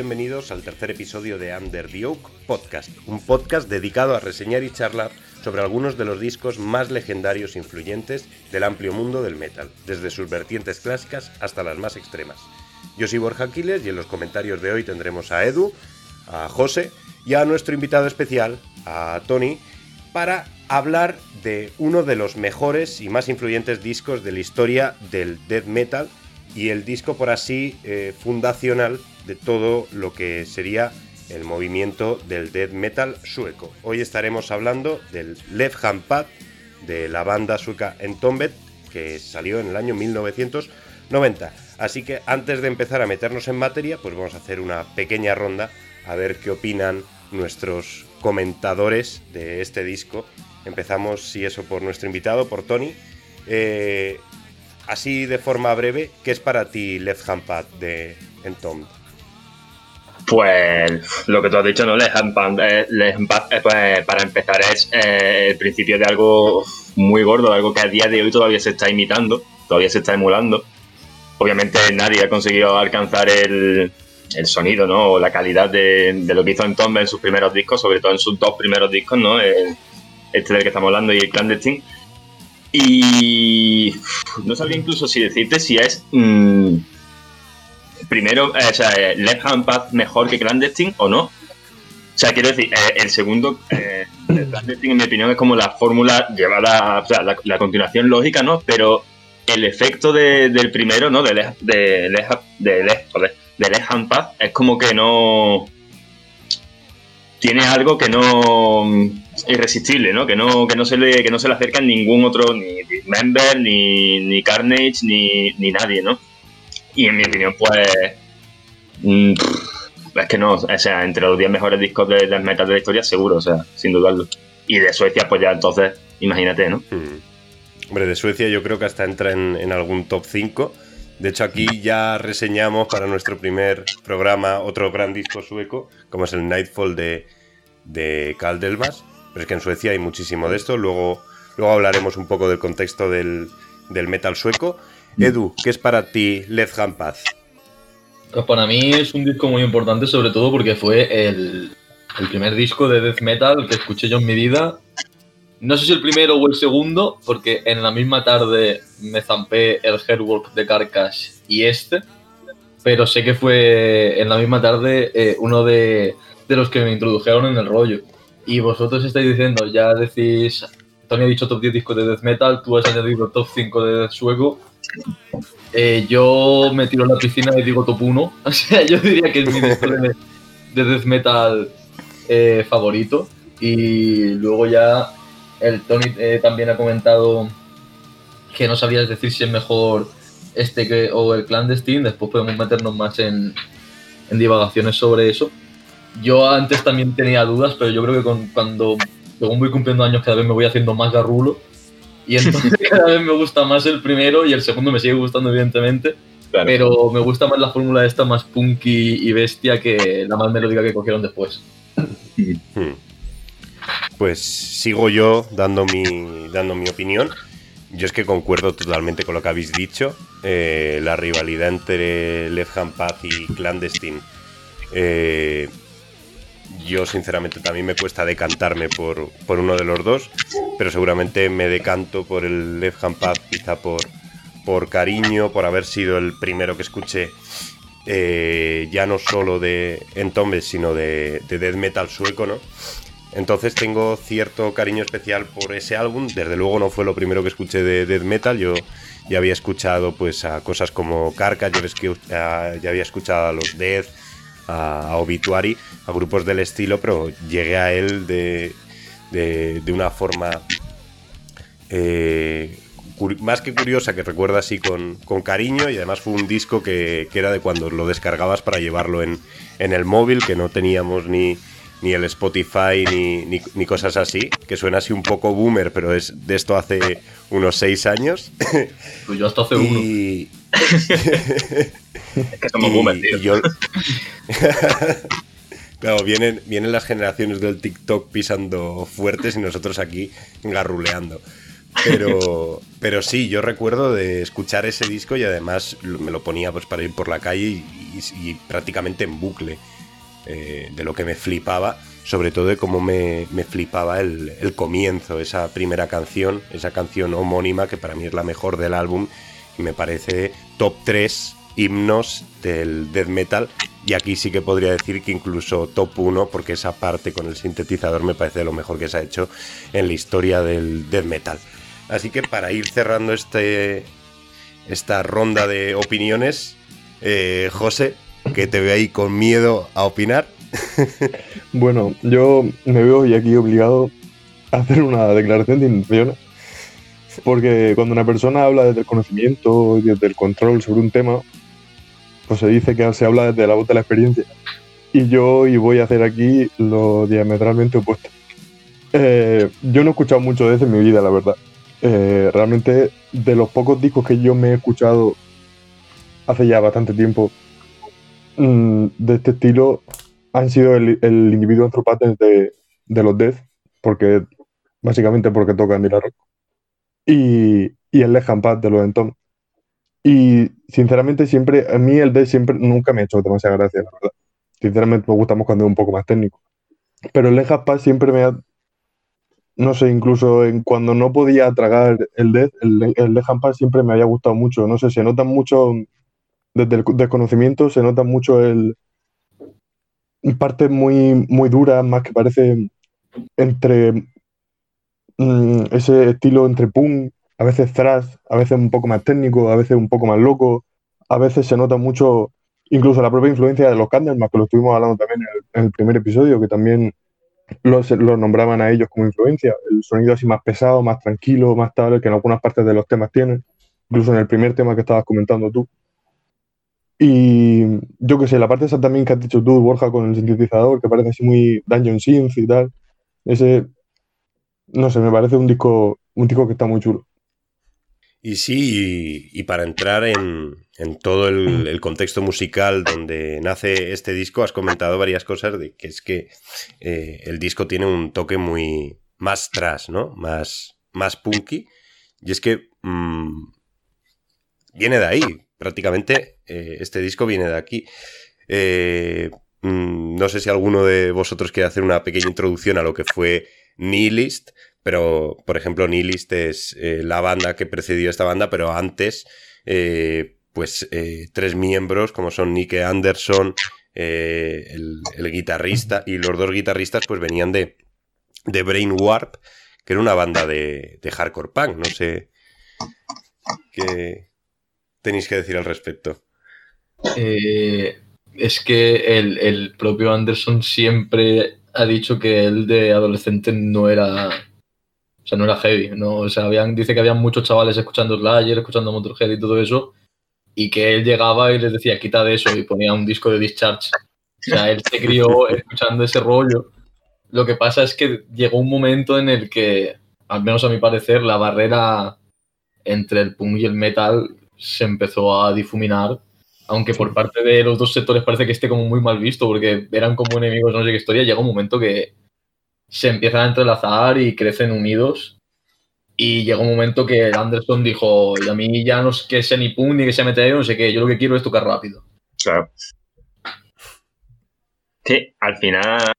Bienvenidos al tercer episodio de Under the Oak Podcast, un podcast dedicado a reseñar y charlar sobre algunos de los discos más legendarios e influyentes del amplio mundo del metal, desde sus vertientes clásicas hasta las más extremas. Yo soy Borja Aquiles y en los comentarios de hoy tendremos a Edu, a José y a nuestro invitado especial, a Tony, para hablar de uno de los mejores y más influyentes discos de la historia del death metal y el disco por así eh, fundacional de todo lo que sería el movimiento del death metal sueco. Hoy estaremos hablando del Left Hand Pad de la banda sueca Entombed que salió en el año 1990. Así que antes de empezar a meternos en materia, pues vamos a hacer una pequeña ronda a ver qué opinan nuestros comentadores de este disco. Empezamos, si eso, por nuestro invitado, por Tony. Eh, así de forma breve, ¿qué es para ti Left Hand Pad de Entombed? Pues lo que tú has dicho, ¿no? Left Hand Pad, eh, eh, pues, para empezar es el principio de algo muy gordo, algo que a día de hoy todavía se está imitando, todavía se está emulando. Obviamente nadie ha conseguido alcanzar el, el sonido, ¿no? O la calidad de, lo que hizo Entombed en sus primeros discos, sobre todo en sus dos primeros discos, ¿no? este del que estamos hablando y el Clandestine. Y no sabría incluso si decirte si es mm, primero, eh, o sea, eh, Left Hand Path mejor que Clandestine o no. O sea, quiero decir, eh, el segundo, el Clandestine, en mi opinión, es como la fórmula llevada, o sea, la, continuación lógica, ¿no? Pero el efecto del primero, ¿no? De Left, Hand Path es como que no. Tiene algo que no. irresistible, ¿no? Que no, que no se le, que no se le acerca ningún otro, ni Member, ni, ni Carnage, ni, ni nadie, ¿no? Y en mi opinión, pues. Mm, es que no, o sea, entre los 10 mejores discos de death metal de la historia, seguro, o sea, sin dudarlo. Y de Suecia, pues ya entonces, imagínate, ¿no? Hmm. Hombre, de Suecia yo creo que hasta entra en, algún top 5 de hecho, aquí ya reseñamos para nuestro primer programa otro gran disco sueco, como es el Nightfall de, de Kaldelmas. Pero es que en Suecia hay muchísimo de esto. Luego, luego hablaremos un poco del contexto del, metal sueco. Edu, ¿qué es para ti Left Hand? Pues para mí es un disco muy importante, sobre todo porque fue el, primer disco de death metal que escuché yo en mi vida no sé si el primero o el segundo, porque en la misma tarde me zampé el Hairwork de Carcass y este, pero sé que fue en la misma tarde eh, uno de, los que me introdujeron en el rollo. Y vosotros estáis diciendo, ya decís, Tony ha dicho top 10 discos de death metal, tú has añadido top 5 de death sueco. Eh, yo me tiro a la piscina y digo top 1. O sea, yo diría que es mi disco de, death metal eh, favorito. Y luego ya el Tony eh, también ha comentado que no sabías decir si es mejor este que, o el clandestine. Después podemos meternos más en, divagaciones sobre eso. Yo antes también tenía dudas, pero yo creo que cuando según voy cumpliendo años cada vez me voy haciendo más garrulo. Y entonces cada vez me gusta más el primero y el segundo me sigue gustando evidentemente. Pero me gusta más la fórmula esta más punky y bestia que la más melódica que cogieron después. Hmm pues sigo yo dando mi, dando mi opinión. Yo es que concuerdo totalmente con lo que habéis dicho. Eh, la rivalidad entre Left Hand Path y Clandestine. Eh, yo sinceramente también me cuesta decantarme por, uno de los dos, pero seguramente me decanto por el Left Hand Path, quizá por, por cariño, por haber sido el primero que escuché eh, ya no solo de Entombed, sino de, de death metal sueco, ¿no? Entonces tengo cierto cariño especial por ese álbum. Desde luego no fue lo primero que escuché de death metal. Yo ya había escuchado pues a cosas como Carcass, ya, ya había escuchado a los Death, a, Obituary, a grupos del estilo, pero llegué a él de, una forma eh, más que curiosa, que recuerda así con, cariño y además fue un disco que, era de cuando lo descargabas para llevarlo en, en el móvil, que no teníamos ni ni el Spotify, ni, ni, cosas así, que suena así un poco boomer, pero es de esto hace unos seis años. Pues yo hasta hace uno. es que somos boomers, tío. claro, vienen, vienen las generaciones del TikTok pisando fuertes y nosotros aquí garruleando. Pero, pero sí, yo recuerdo de escuchar ese disco y además me lo ponía pues para ir por la calle y, y, prácticamente en bucle. Eh, de lo que me flipaba, sobre todo de cómo me, flipaba el, el, comienzo, esa primera canción, esa canción homónima que para mí es la mejor del álbum y me parece top 3 himnos del death metal y aquí sí que podría decir que incluso top 1 porque esa parte con el sintetizador me parece lo mejor que se ha hecho en la historia del death metal. Así que para ir cerrando este, esta ronda de opiniones, eh, José, que te veo ahí con miedo a opinar. bueno, yo me veo hoy aquí obligado a hacer una declaración de intenciones porque cuando una persona habla desde el conocimiento y desde el control sobre un tema, pues se dice que se habla desde la voz de la experiencia. Y yo y voy a hacer aquí lo diametralmente opuesto. Eh, yo no he escuchado mucho de eso en mi vida, la verdad. Eh, realmente, de los pocos discos que yo me he escuchado hace ya bastante tiempo mm, de este estilo, han sido el, individuo antropatens de, de los Death, porque básicamente porque tocan Andy Rock y, y el Lejan Pad de los Entom. Y sinceramente, siempre, a mí el D siempre nunca me ha hecho demasiada gracia, la verdad. Sinceramente, me gusta más cuando es un poco más técnico. Pero el Lejan Pad siempre me ha. No sé, incluso en, cuando no podía tragar el Death, el, el Lejan Pad siempre me había gustado mucho. No sé, se nota mucho. Desde el desconocimiento se nota mucho el. Partes muy, muy duras, más que parece entre Mm, ese estilo entre punk, a veces thrash, a veces un poco más técnico, a veces un poco más loco, a veces se nota mucho incluso la propia influencia de los Candlemas, que lo estuvimos hablando también en el, primer episodio, que también los, nombraban a ellos como influencia, el sonido así más pesado, más tranquilo, más tal, que en algunas partes de los temas tienen, incluso en el primer tema que estabas comentando tú. Y yo que sé, la parte esa también que has dicho tú, Borja, con el sintetizador, que parece así muy Dungeon Synth y tal, ese no sé, me parece un disco, un disco que está muy chulo. Y sí, y, para entrar en, todo el, contexto musical donde nace este disco, has comentado varias cosas de que es que eh, el disco tiene un toque muy más trash, ¿no? Más, más punky. Y es que mm, viene de ahí, prácticamente eh, este disco viene de aquí. Eh, mm, no sé si alguno de vosotros quiere hacer una pequeña introducción a lo que fue Nihilist, pero por ejemplo Nihilist es eh, la banda que precedió esta banda, pero antes eh, pues eh, tres miembros como son Nick Anderson, el, guitarrista y los dos guitarristas pues venían de, de Brain Warp, que era una banda de, de hardcore punk, no sé qué tenéis que decir al respecto. Es que el, el propio Anderson siempre ha dicho que él de adolescente no era. O sea, no era heavy. ¿no? O sea, habían, dice que había muchos chavales escuchando Slayer, escuchando Motorhead y todo eso. Y que él llegaba y les decía, quita de eso. Y ponía un disco de Discharge. O sea, él se crió escuchando ese rollo. Lo que pasa es que llegó un momento en el que, al menos a mi parecer, la barrera entre el punk y el metal se empezó a difuminar aunque por parte de los dos sectores parece que esté como muy mal visto, porque eran como enemigos, no sé qué historia, llega un momento que se empiezan a entrelazar y crecen unidos. Y llega un momento que Anderson dijo, y a mí ya no es que sea ni punk ni que sea metal, no sé qué, yo lo que quiero es tocar rápido. Claro. Que al final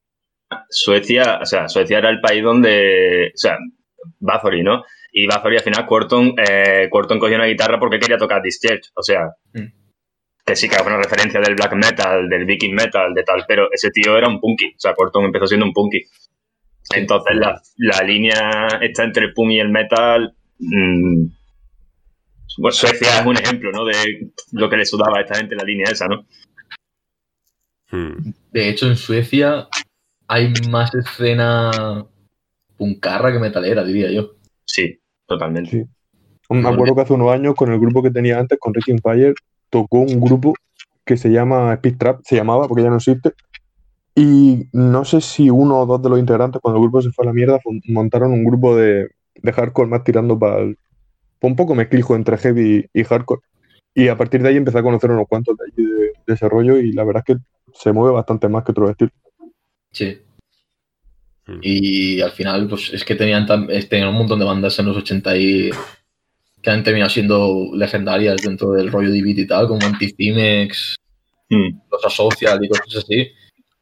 Suecia, o sea, Suecia era el país donde, o sea, Bathory, ¿no? Y Bathory al final Quarton, eh, cogió una guitarra porque quería tocar Discharge, o sea, mm que sí que era una referencia del black metal, del viking metal, de tal, pero ese tío era un punky, o sea, Corton empezó siendo un punky. Entonces la, la, línea está entre el punk y el metal. Mmm, pues Suecia es un ejemplo, ¿no? De lo que le sudaba a esta gente la línea esa, ¿no? Hmm. De hecho, en Suecia hay más escena puncarra que metalera, diría yo. Sí, totalmente. Me acuerdo que hace unos años con el grupo que tenía antes, con Ricky Fire, tocó un grupo que se llama Speed Trap, se llamaba porque ya no existe. Y no sé si uno o dos de los integrantes, cuando el grupo se fue a la mierda, montaron un grupo de, hardcore más tirando para un poco mezclijo entre heavy y hardcore. Y a partir de ahí empecé a conocer unos cuantos de, allí de, desarrollo y la verdad es que se mueve bastante más que otros estilos. Sí. Hmm. Y al final, pues es que tenían, tenían un montón de bandas en los 80 y que han terminado siendo legendarias dentro del rollo de beat y tal, como Anticimex Mm. los asocia y cosas así,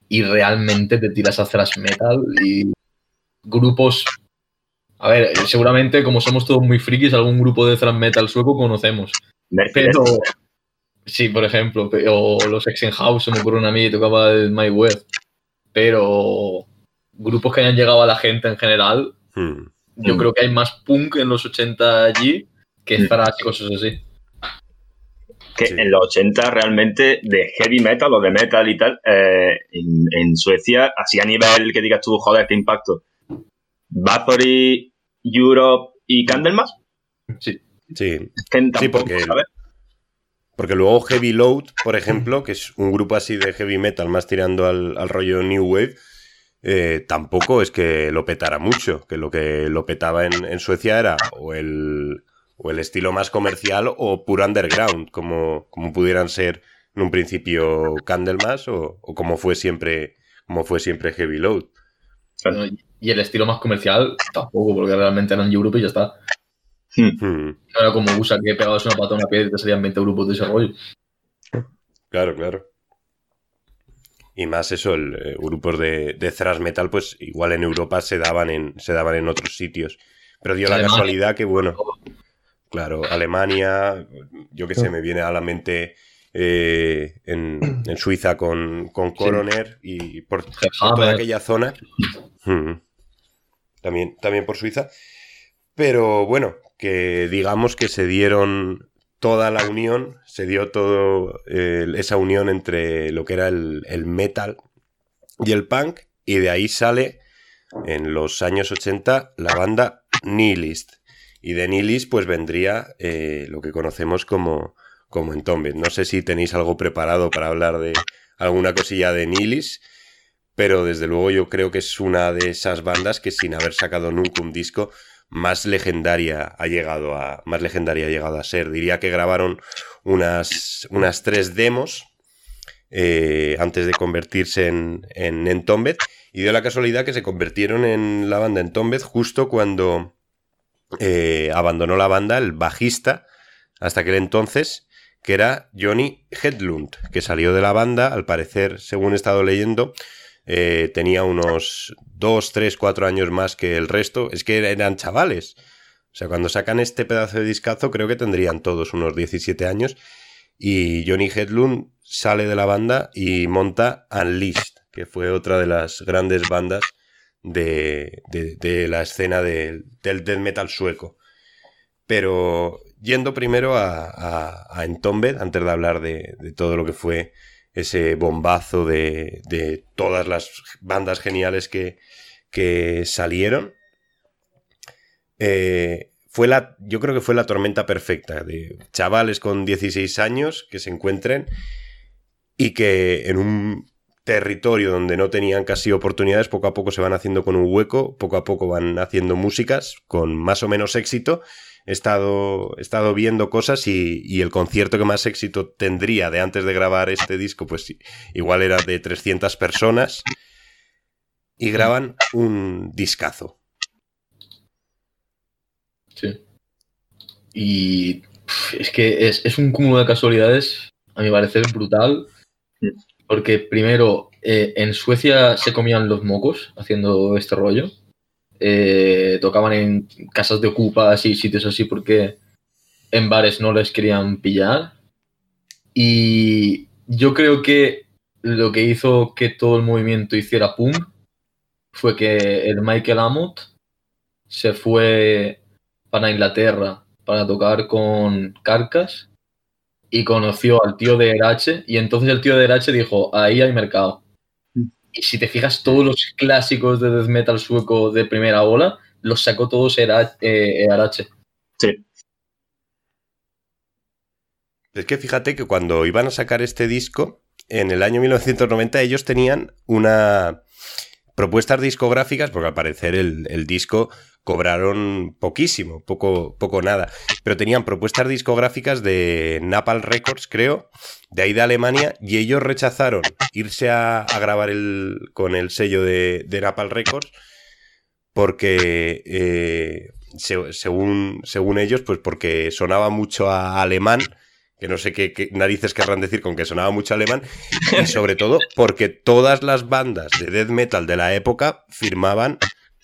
y realmente te tiras a thrash metal y grupos... A ver, seguramente como somos todos muy frikis, algún grupo de thrash metal sueco conocemos. Mercedes. Pero, sí, por ejemplo, o los House, se me ocurre una a mí que tocaba el My Web. Pero grupos que hayan llegado a la gente en general, Hmm. yo Mm. creo que hay más punk en los 80 allí que Mm. thrash y cosas así. que Sí. en los 80 realmente de heavy metal o de metal y tal, eh, en, en Suecia, así a nivel que digas tú, joder, qué impacto. Bathory, Europe y Candlemas, Sí. Sí, que tampoco, porque- ¿sabes? porque luego Heavy Load, por ejemplo, que es un grupo así de heavy metal más tirando al, al rollo New Wave, eh, tampoco es que lo petara mucho, que lo que lo petaba en, en Suecia era o el, o el estilo más comercial o puro underground, como, como pudieran ser en un principio Candlemas o, o como fue siempre como fue siempre Heavy Load. Bueno, y el estilo más comercial tampoco, porque realmente eran Europe y ya está. Hmm, No era como USA que pegabas una pata a una piedra y te salían 20 grupos de desarrollo. Claro, claro. Y más eso, el, eh, grupos de, de thrash metal, pues igual en Europa se daban en, se daban en otros sitios. Pero dio la casualidad que, bueno, claro, Alemania, yo que sé, me viene a la mente eh, en, en Suiza con, con Coroner y por, por toda aquella zona. Mm. También, también por Suiza. Pero bueno, que digamos que se dieron toda la unión, se dio todo eh, esa unión entre lo que era el, el metal y el punk, y de ahí sale en los años 80 la banda Nihilist. Y de Nihilist pues vendría eh, lo que conocemos como, como Entombed. No sé si tenéis algo preparado para hablar de alguna cosilla de Nihilist, pero desde luego yo creo que es una de esas bandas que sin haber sacado nunca un disco más legendaria ha llegado a más legendaria llegado a ser. Diría que grabaron unas, unas tres demos eh, antes de convertirse en, en Entombed y dio la casualidad que se convirtieron en la banda Entombed justo cuando eh, abandonó la banda el bajista hasta aquel entonces que era Johnny Hedlund, que salió de la banda, al parecer, según he estado leyendo, eh, tenía unos 2, 3, 4 años más que el resto. Es que eran chavales. O sea, cuando sacan este pedazo de discazo, creo que tendrían todos unos 17 años. Y Johnny Hedlund sale de la banda y monta Unleashed, que fue otra de las grandes bandas de, de- la escena del- del death metal sueco. Pero yendo primero a, a, a Entombed, antes de hablar de, de todo lo que fue ese bombazo de, de todas las bandas geniales que, que salieron. Eh, fue la, yo creo que fue la tormenta perfecta de chavales con 16 años que se encuentren y que en un territorio donde no tenían casi oportunidades, poco a poco se van haciendo con un hueco, poco a poco van haciendo músicas con más o menos éxito. He estado, he estado viendo cosas y, y el concierto que más éxito tendría de antes de grabar este disco, pues igual era de 300 personas y graban un discazo. Sí. Y es que es, es un cúmulo de casualidades, a mi parecer, brutal. Porque primero, eh, en Suecia se comían los mocos haciendo este rollo. Eh, tocaban en casas de ocupas y sitios así porque en bares no les querían pillar. Y yo creo que lo que hizo que todo el movimiento hiciera pum fue que el Michael Amott se fue para Inglaterra para tocar con Carcas y conoció al tío de Erache y entonces el tío de Erache dijo, ahí hay mercado. Y si te fijas, todos los clásicos de death metal sueco de primera ola los sacó todos Era- eh, Erache. Sí. Es que fíjate que cuando iban a sacar este disco, en el año 1990 ellos tenían una propuestas discográficas, porque al parecer el, el disco cobraron poquísimo, poco, poco nada, pero tenían propuestas discográficas de Napalm Records, creo, de ahí de Alemania, y ellos rechazaron irse a, grabar el, con el sello de, de Napalm Records porque eh, se- según, según ellos, pues porque sonaba mucho a alemán que no sé qué, narices querrán decir con que sonaba mucho alemán, y sobre todo porque todas las bandas de death metal de la época firmaban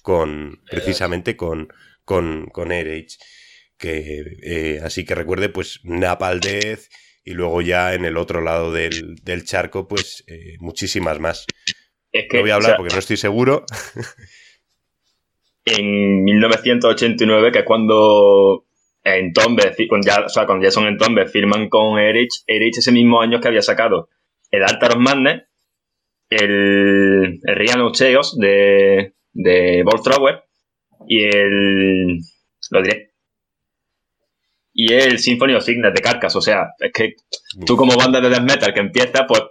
con, precisamente con, con, con Que, eh, así que recuerde, pues, Napal Death, y luego ya en el otro lado del, charco, pues, eh, muchísimas más. no voy a hablar porque no estoy seguro. En 1989, que es cuando en Tombe, cuando ya, o sea, cuando ya son en Tombe, firman con Erich. Erich ese mismo año que había sacado el Altar of Madness, el, el Real of Chaos de, de Voltrower y el. Lo diré. Y el Symphony of Signet de Carcass. O sea, es que tú, como banda de death metal que empieza, pues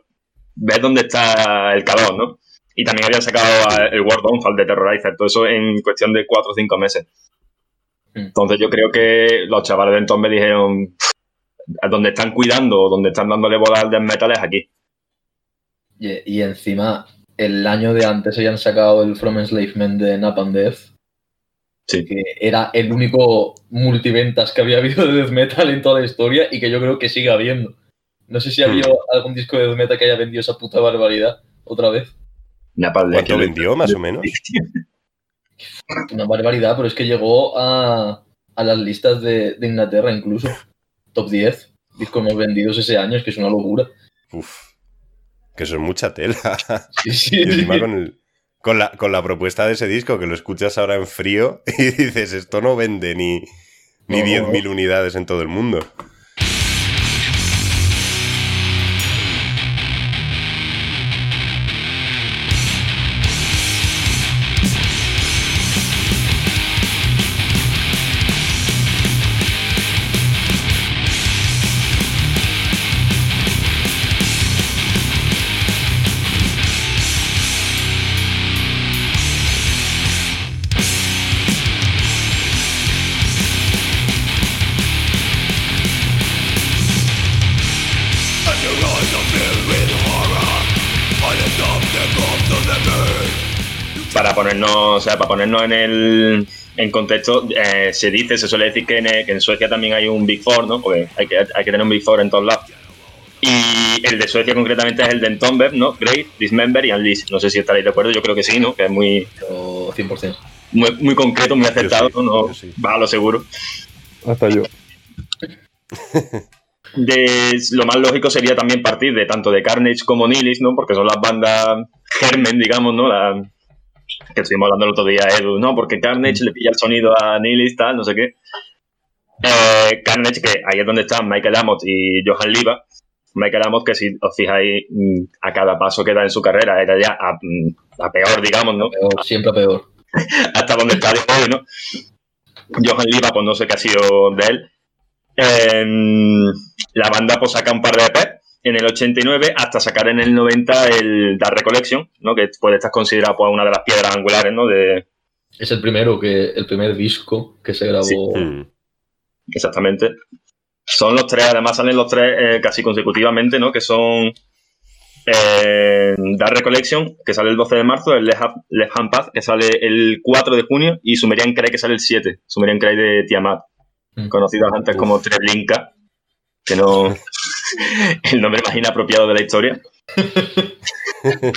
ves dónde está el calor, ¿no? Y también habían sacado el World Downfall de Terrorizer. Todo eso en cuestión de 4 o 5 meses. Mm. Entonces yo creo que los chavales de entonces me dijeron, donde están cuidando, donde están dándole bola al death metal es aquí. Y, encima, el año de antes habían sacado el From Enslavement de Napalm Death. Sí. Que era el único multiventas que había habido de death metal en toda la historia y que yo creo que sigue habiendo. No sé si ha habido mm. algún disco de death metal que haya vendido esa puta barbaridad otra vez. Napalm Death. ¿Cuánto vendió, más o menos? Una barbaridad, pero es que llegó a, las listas de, Inglaterra incluso. Top 10 discos más vendidos ese año, es que es una locura. Uf, que eso es mucha tela. Sí, sí, y encima con, la, con la propuesta de ese disco, que lo escuchas ahora en frío y dices, esto no vende ni, ni 10.000 unidades en todo el mundo. Sea, para ponernos en el en contexto, eh, se dice, se suele decir que en, Suecia también hay un Big Four, ¿no? Porque hay que, hay que tener un Big Four en todos lados. Y el de Suecia concretamente es el de Entomber, ¿no? Great, Dismember y Unleash. No sé si estaréis de acuerdo, yo creo que sí, ¿no? Que es muy... 100%. Muy, muy concreto, muy acertado, ¿no? Va a lo seguro. Hasta yo. De, lo más lógico sería también partir de tanto de Carnage como Nilis, ¿no? Porque son las bandas germen, digamos, ¿no? La, que estuvimos hablando el otro día, Edu, ¿no? Porque Carnage le pilla el sonido a Nilis, tal, no sé qué. Eh, Carnage, que ahí es donde están Michael Amott y Johan Liva. Michael Amott, que si os fijáis, mm, a cada paso que da en su carrera, era ya a, mm, peor, digamos, ¿no? siempre a peor. Hasta donde está de hoy, ¿no? Johan Liva, pues no sé qué ha sido de él. la banda pues saca un par de EP en el 89 hasta sacar en el 90 el Dark Recollection, ¿no? que puede estar considerado pues, una de las piedras angulares ¿no? de... Es el primero, que el primer disco que se grabó. Mm. Exactamente. Son los tres, además salen los tres eh, casi consecutivamente, ¿no? que son eh, Dark Recollection, que sale el 12 de marzo, el Left, Hand Path, que sale el 4 de junio, y Sumerian Cry, que sale el 7, Sumerian Cry de Tiamat, mm. conocidos antes como Treblinka, que no... el nombre más inapropiado de la historia.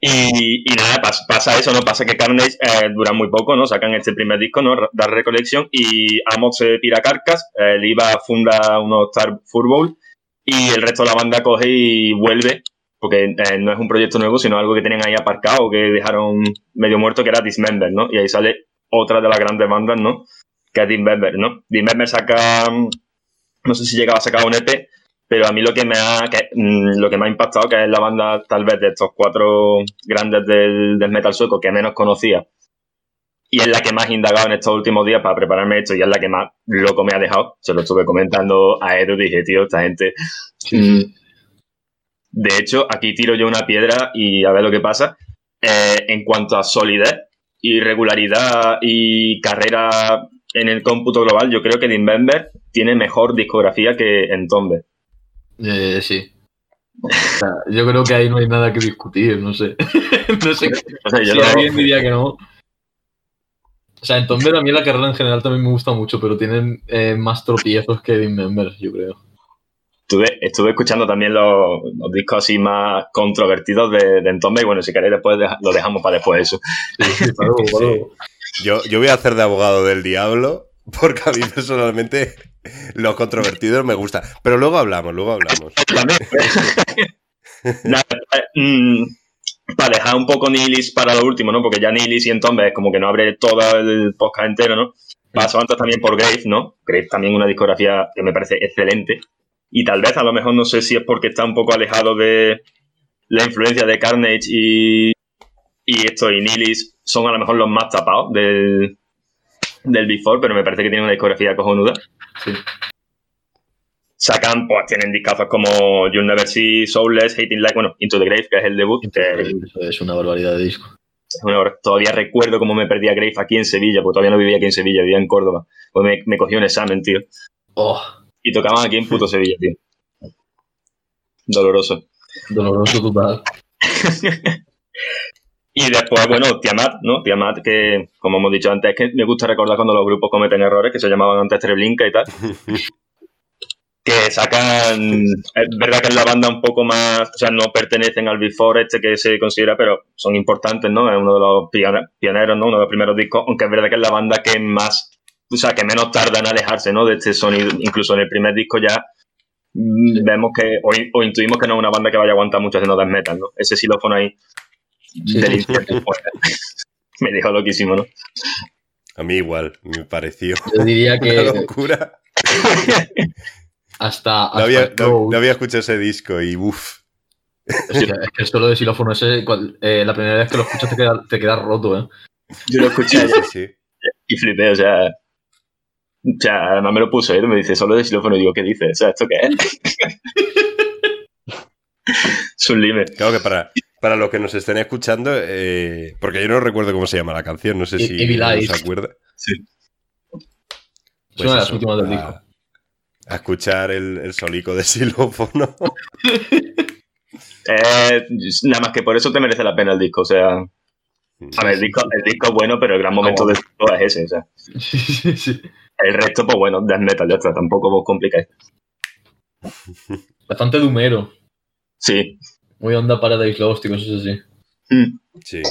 y, nada, pasa, eso, ¿no? Pasa que Carnage eh, dura muy poco, ¿no? Sacan este primer disco, ¿no? Dar Recollection y Amok se pira Carcas, el IVA funda unos Star Football y el resto de la banda coge y vuelve, porque eh, no es un proyecto nuevo, sino algo que tenían ahí aparcado, que dejaron medio muerto, que era Dismember, ¿no? Y ahí sale otra de las grandes bandas, ¿no? Que es Dismember, ¿no? Dismember saca no sé si llegaba a sacar un EP, pero a mí lo que me ha, mm, lo que me ha impactado, que es la banda tal vez de estos cuatro grandes del, metal sueco que menos conocía, y es la que más he indagado en estos últimos días para prepararme esto, y es la que más loco me ha dejado. Se lo estuve comentando a Edu dije, tío, esta gente... Mm, de hecho, aquí tiro yo una piedra y a ver lo que pasa. Eh, en cuanto a solidez y regularidad y carrera en el cómputo global, yo creo que Dismember tiene mejor discografía que Entombe. Eh, sí. yo creo que ahí no hay nada que discutir, no sé. no sé. si alguien diría que no. O sea, en Tomber a mí la carrera en general también me gusta mucho, pero tienen eh, más tropiezos que Dismember, yo creo. Estuve, estuve escuchando también los, los discos así más controvertidos de, de Entombe y bueno, si queréis después deja- lo dejamos para después eso. Sí, sí, para luego, para luego. Yo, yo voy a hacer de abogado del diablo porque a mí personalmente los controvertidos me gustan. Pero luego hablamos, luego hablamos. Nada, eh, mm, para dejar un poco Nihilis para lo último, ¿no? Porque ya Nihilis y Entombe es como que no abre todo el podcast entero, ¿no? Paso antes también por Grave, ¿no? Grave también una discografía que me parece excelente. Y tal vez, a lo mejor, no sé si es porque está un poco alejado de la influencia de Carnage y, y esto, y Nihilis son a lo mejor los más tapados del, del Before, pero me parece que tiene una discografía cojonuda. Sí. Sacan, pues tienen discazos como You'll Never See, Soulless, Hating Like, bueno, Into the Grave, que es el debut, que Eso es una barbaridad de disco. obra- todavía recuerdo cómo me perdí a Grave aquí en Sevilla, porque todavía no vivía aquí en Sevilla, vivía en Córdoba. Pues me, me cogí un examen, tío. Oh, Y tocaban aquí en puto Sevilla, tío. Doloroso. doloroso total. Y después, bueno, Tiamat, ¿no? Tiamat, que como hemos dicho antes, es que me gusta recordar cuando los grupos cometen errores, que se llamaban antes Treblinka y tal. que sacan. Es verdad que es la banda un poco más. O sea, no pertenecen al Before este que se considera, pero son importantes, ¿no? Es uno de los pione- pioneros, ¿no? Uno de los primeros discos, aunque es verdad que es la banda que más. O sea, que menos tarda en alejarse, ¿no? De este sonido. Incluso en el primer disco ya. mm, Vemos que, o intuimos que no es una banda que vaya a aguantar mucho haciendo death metal, ¿no? Ese xilófono ahí del infierno, me dejó loquísimo, ¿no? A mí igual, me pareció Yo diría una que locura. hasta. No hasta había, no- Crow- no había escuchado ese disco y uff. Es que, es que el solo de xilófono ese, cual- eh, la primera vez que lo escuchas te queda, te queda roto, ¿eh? Yo lo escuché Sí, sí, sí. y flipé, o sea. O sea, además me lo puso y me dice solo de xilófono y digo, ¿qué dices? O sea, ¿esto qué es? Sublime. Claro que para, para los que nos estén escuchando, eh, porque yo no recuerdo cómo se llama la canción, no sé E- si se acuerda. Sí. Es una de las eso, últimas del disco. A escuchar el, el solico de xilófono. Eh, nada más que por eso te merece la pena el disco. O sea, a ver, el disco, el disco es bueno, pero el gran momento del disco es ese. O sea, Sí, sí, sí. el resto, pues bueno, death metal, ya está. Tampoco vos complicáis. Bastante dumero. Sí. Muy onda Paradise Lost y cosas así. Mm. Sí.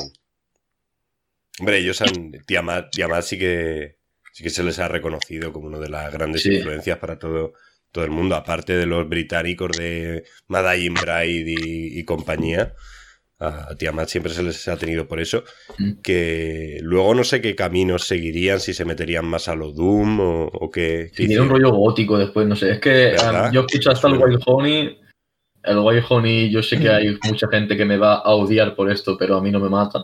Hombre, ellos han. Tiamat, Tiamat sí que. Sí que se les ha reconocido como una de las grandes Sí. influencias para todo, todo el mundo, aparte de los británicos de Madain Bride y, y compañía. A Tiamat siempre se les ha tenido por eso. Mm. Que luego no sé qué caminos seguirían, si se meterían más a lo Doom o, o qué. tiene un rollo gótico después, no sé. Es que um, yo escucho hasta el Wild Honey. El Wild Honey, yo sé que hay mucha gente que me va a odiar por esto, pero a mí no me mata.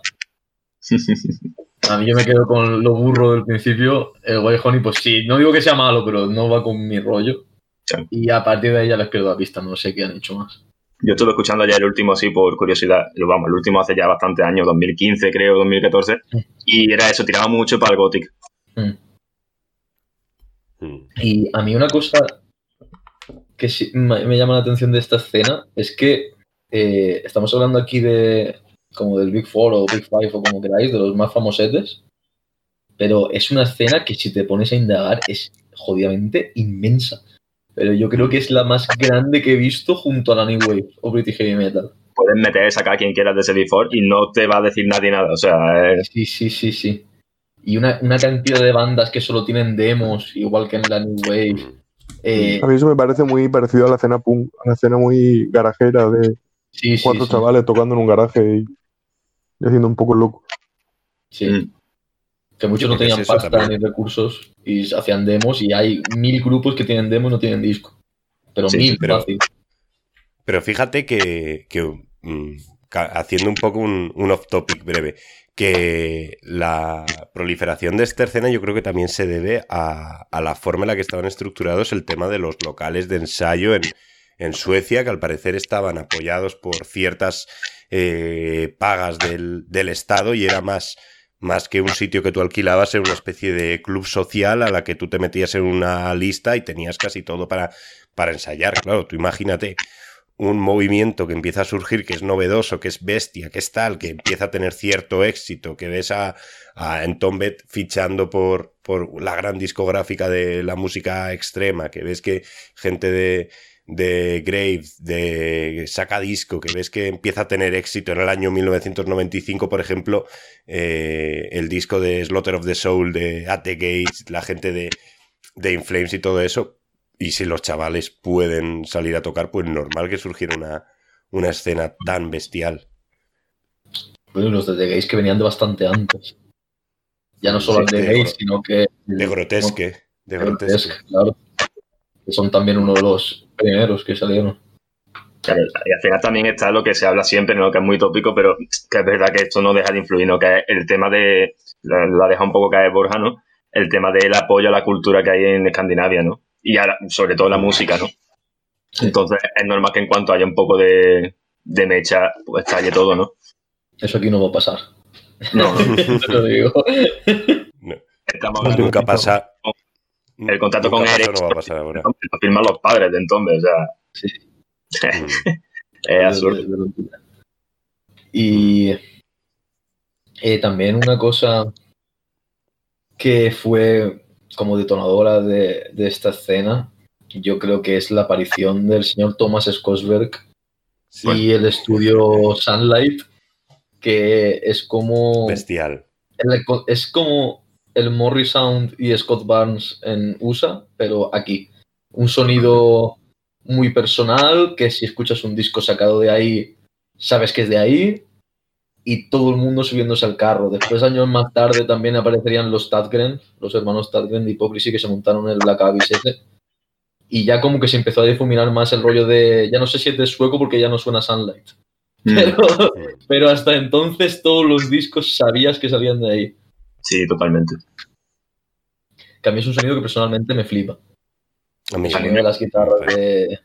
A mí yo me quedo con lo burro del principio. El Wild Honey, pues sí, no digo que sea malo, pero no va con mi rollo. Sí. Y a partir de ahí ya les pierdo la pista, no sé qué han hecho más. Yo estuve escuchando ya el último así por curiosidad. Lo- Vamos, el último hace ya bastante años, 2015 creo, 2014. Y era eso, tiraba mucho para el Gothic. Mm. Y a mí una cosa que sí me me llama la atención de esta escena es que eh, estamos hablando aquí de como del Big Four o Big Five o como queráis, de los más famosetes, pero es una escena que si te pones a indagar es jodidamente inmensa. Pero yo creo que es la más grande que he visto junto a la New Wave o British Heavy Metal. Puedes meter, sacar a quien quieras de ese before y no te va a decir nadie nada. O sea, es- Sí, sí, sí, sí. Y una, una cantidad de bandas que solo tienen demos, igual que en la New Wave. Eh, A mí eso me parece muy parecido a la escena punk, a la escena muy garajera de sí, cuatro sí. chavales tocando en un garaje y, haciendo un poco loco. Sí. Que muchos no tenían es pasta también. ni recursos y hacían demos y hay mil grupos que tienen demo y no tienen disco. Pero Sí, mil, pero- fácil. Pero fíjate que, que, mm, haciendo un poco un, un off-topic breve, que la proliferación de esta escena yo creo que también se debe a, a la forma en la que estaban estructurados el tema de los locales de ensayo en, en Suecia, que al parecer estaban apoyados por ciertas eh, pagas del, del Estado y era más, más que un sitio que tú alquilabas, era una especie de club social a la que tú te metías en una lista y tenías casi todo para, para ensayar. Claro, tú imagínate un movimiento que empieza a surgir, que es novedoso, que es bestia, que es tal, que empieza a tener cierto éxito, que ves a, a Entombed fichando por, por la gran discográfica de la música extrema, que ves que gente de, de Grave, de Saca Disco, que ves que empieza a tener éxito en el año 1995, por ejemplo, eh, el disco de Slaughter of the Soul de At the Gates, la gente de, de Inflames y todo eso, y si los chavales pueden salir a tocar, pues normal que surgiera una, una escena tan bestial. Bueno, los de The Gays que venían de bastante antes. Ya no solo Sí, de de Gays, sino que. De grotesque. De grotesque. Grotesque, claro. Que son también uno de los primeros que salieron. Claro, y al final también está lo que se habla siempre, ¿no? que es muy tópico, pero que es verdad que esto no deja de influir, ¿no? que es el tema de, la, la deja un poco caer Borja, ¿no? el tema del apoyo a la cultura que hay en Escandinavia, ¿no? Y ahora, sobre todo la música. ¿no? Entonces es normal que en cuanto haya un poco de, de mecha, pues estalle todo, ¿no? Eso aquí no va a pasar. No, Te lo digo. No, estamos hablando nunca pasa. El contrato nunca con Eric- no va a pasar ahora. lo firman los padres de entonces, o sea, Sí. Es absurdo. Y eh, también una cosa que fue como detonadora de, de esta escena, yo creo que es la aparición del señor Thomas Skosberg Sí, y el estudio Sunlight, que es como bestial. el- es como el Morris Sound y Scott Barnes en USA, pero aquí. Un sonido muy personal, que si escuchas un disco sacado de ahí, sabes que es de ahí, y todo el mundo subiéndose al carro. Después, años más tarde, también aparecerían los Tadgren, los hermanos Tadgren de Hypocrisy, que se montaron el Black Abyss ese. Y ya como que se empezó a difuminar más el rollo de, ya no sé si es de sueco porque ya no suena Sunlight. Mm, Pero, pero hasta entonces todos los discos sabías que salían de ahí. Sí, totalmente. Que a mí es un sonido que personalmente me flipa. A mí El sonido de las guitarras de,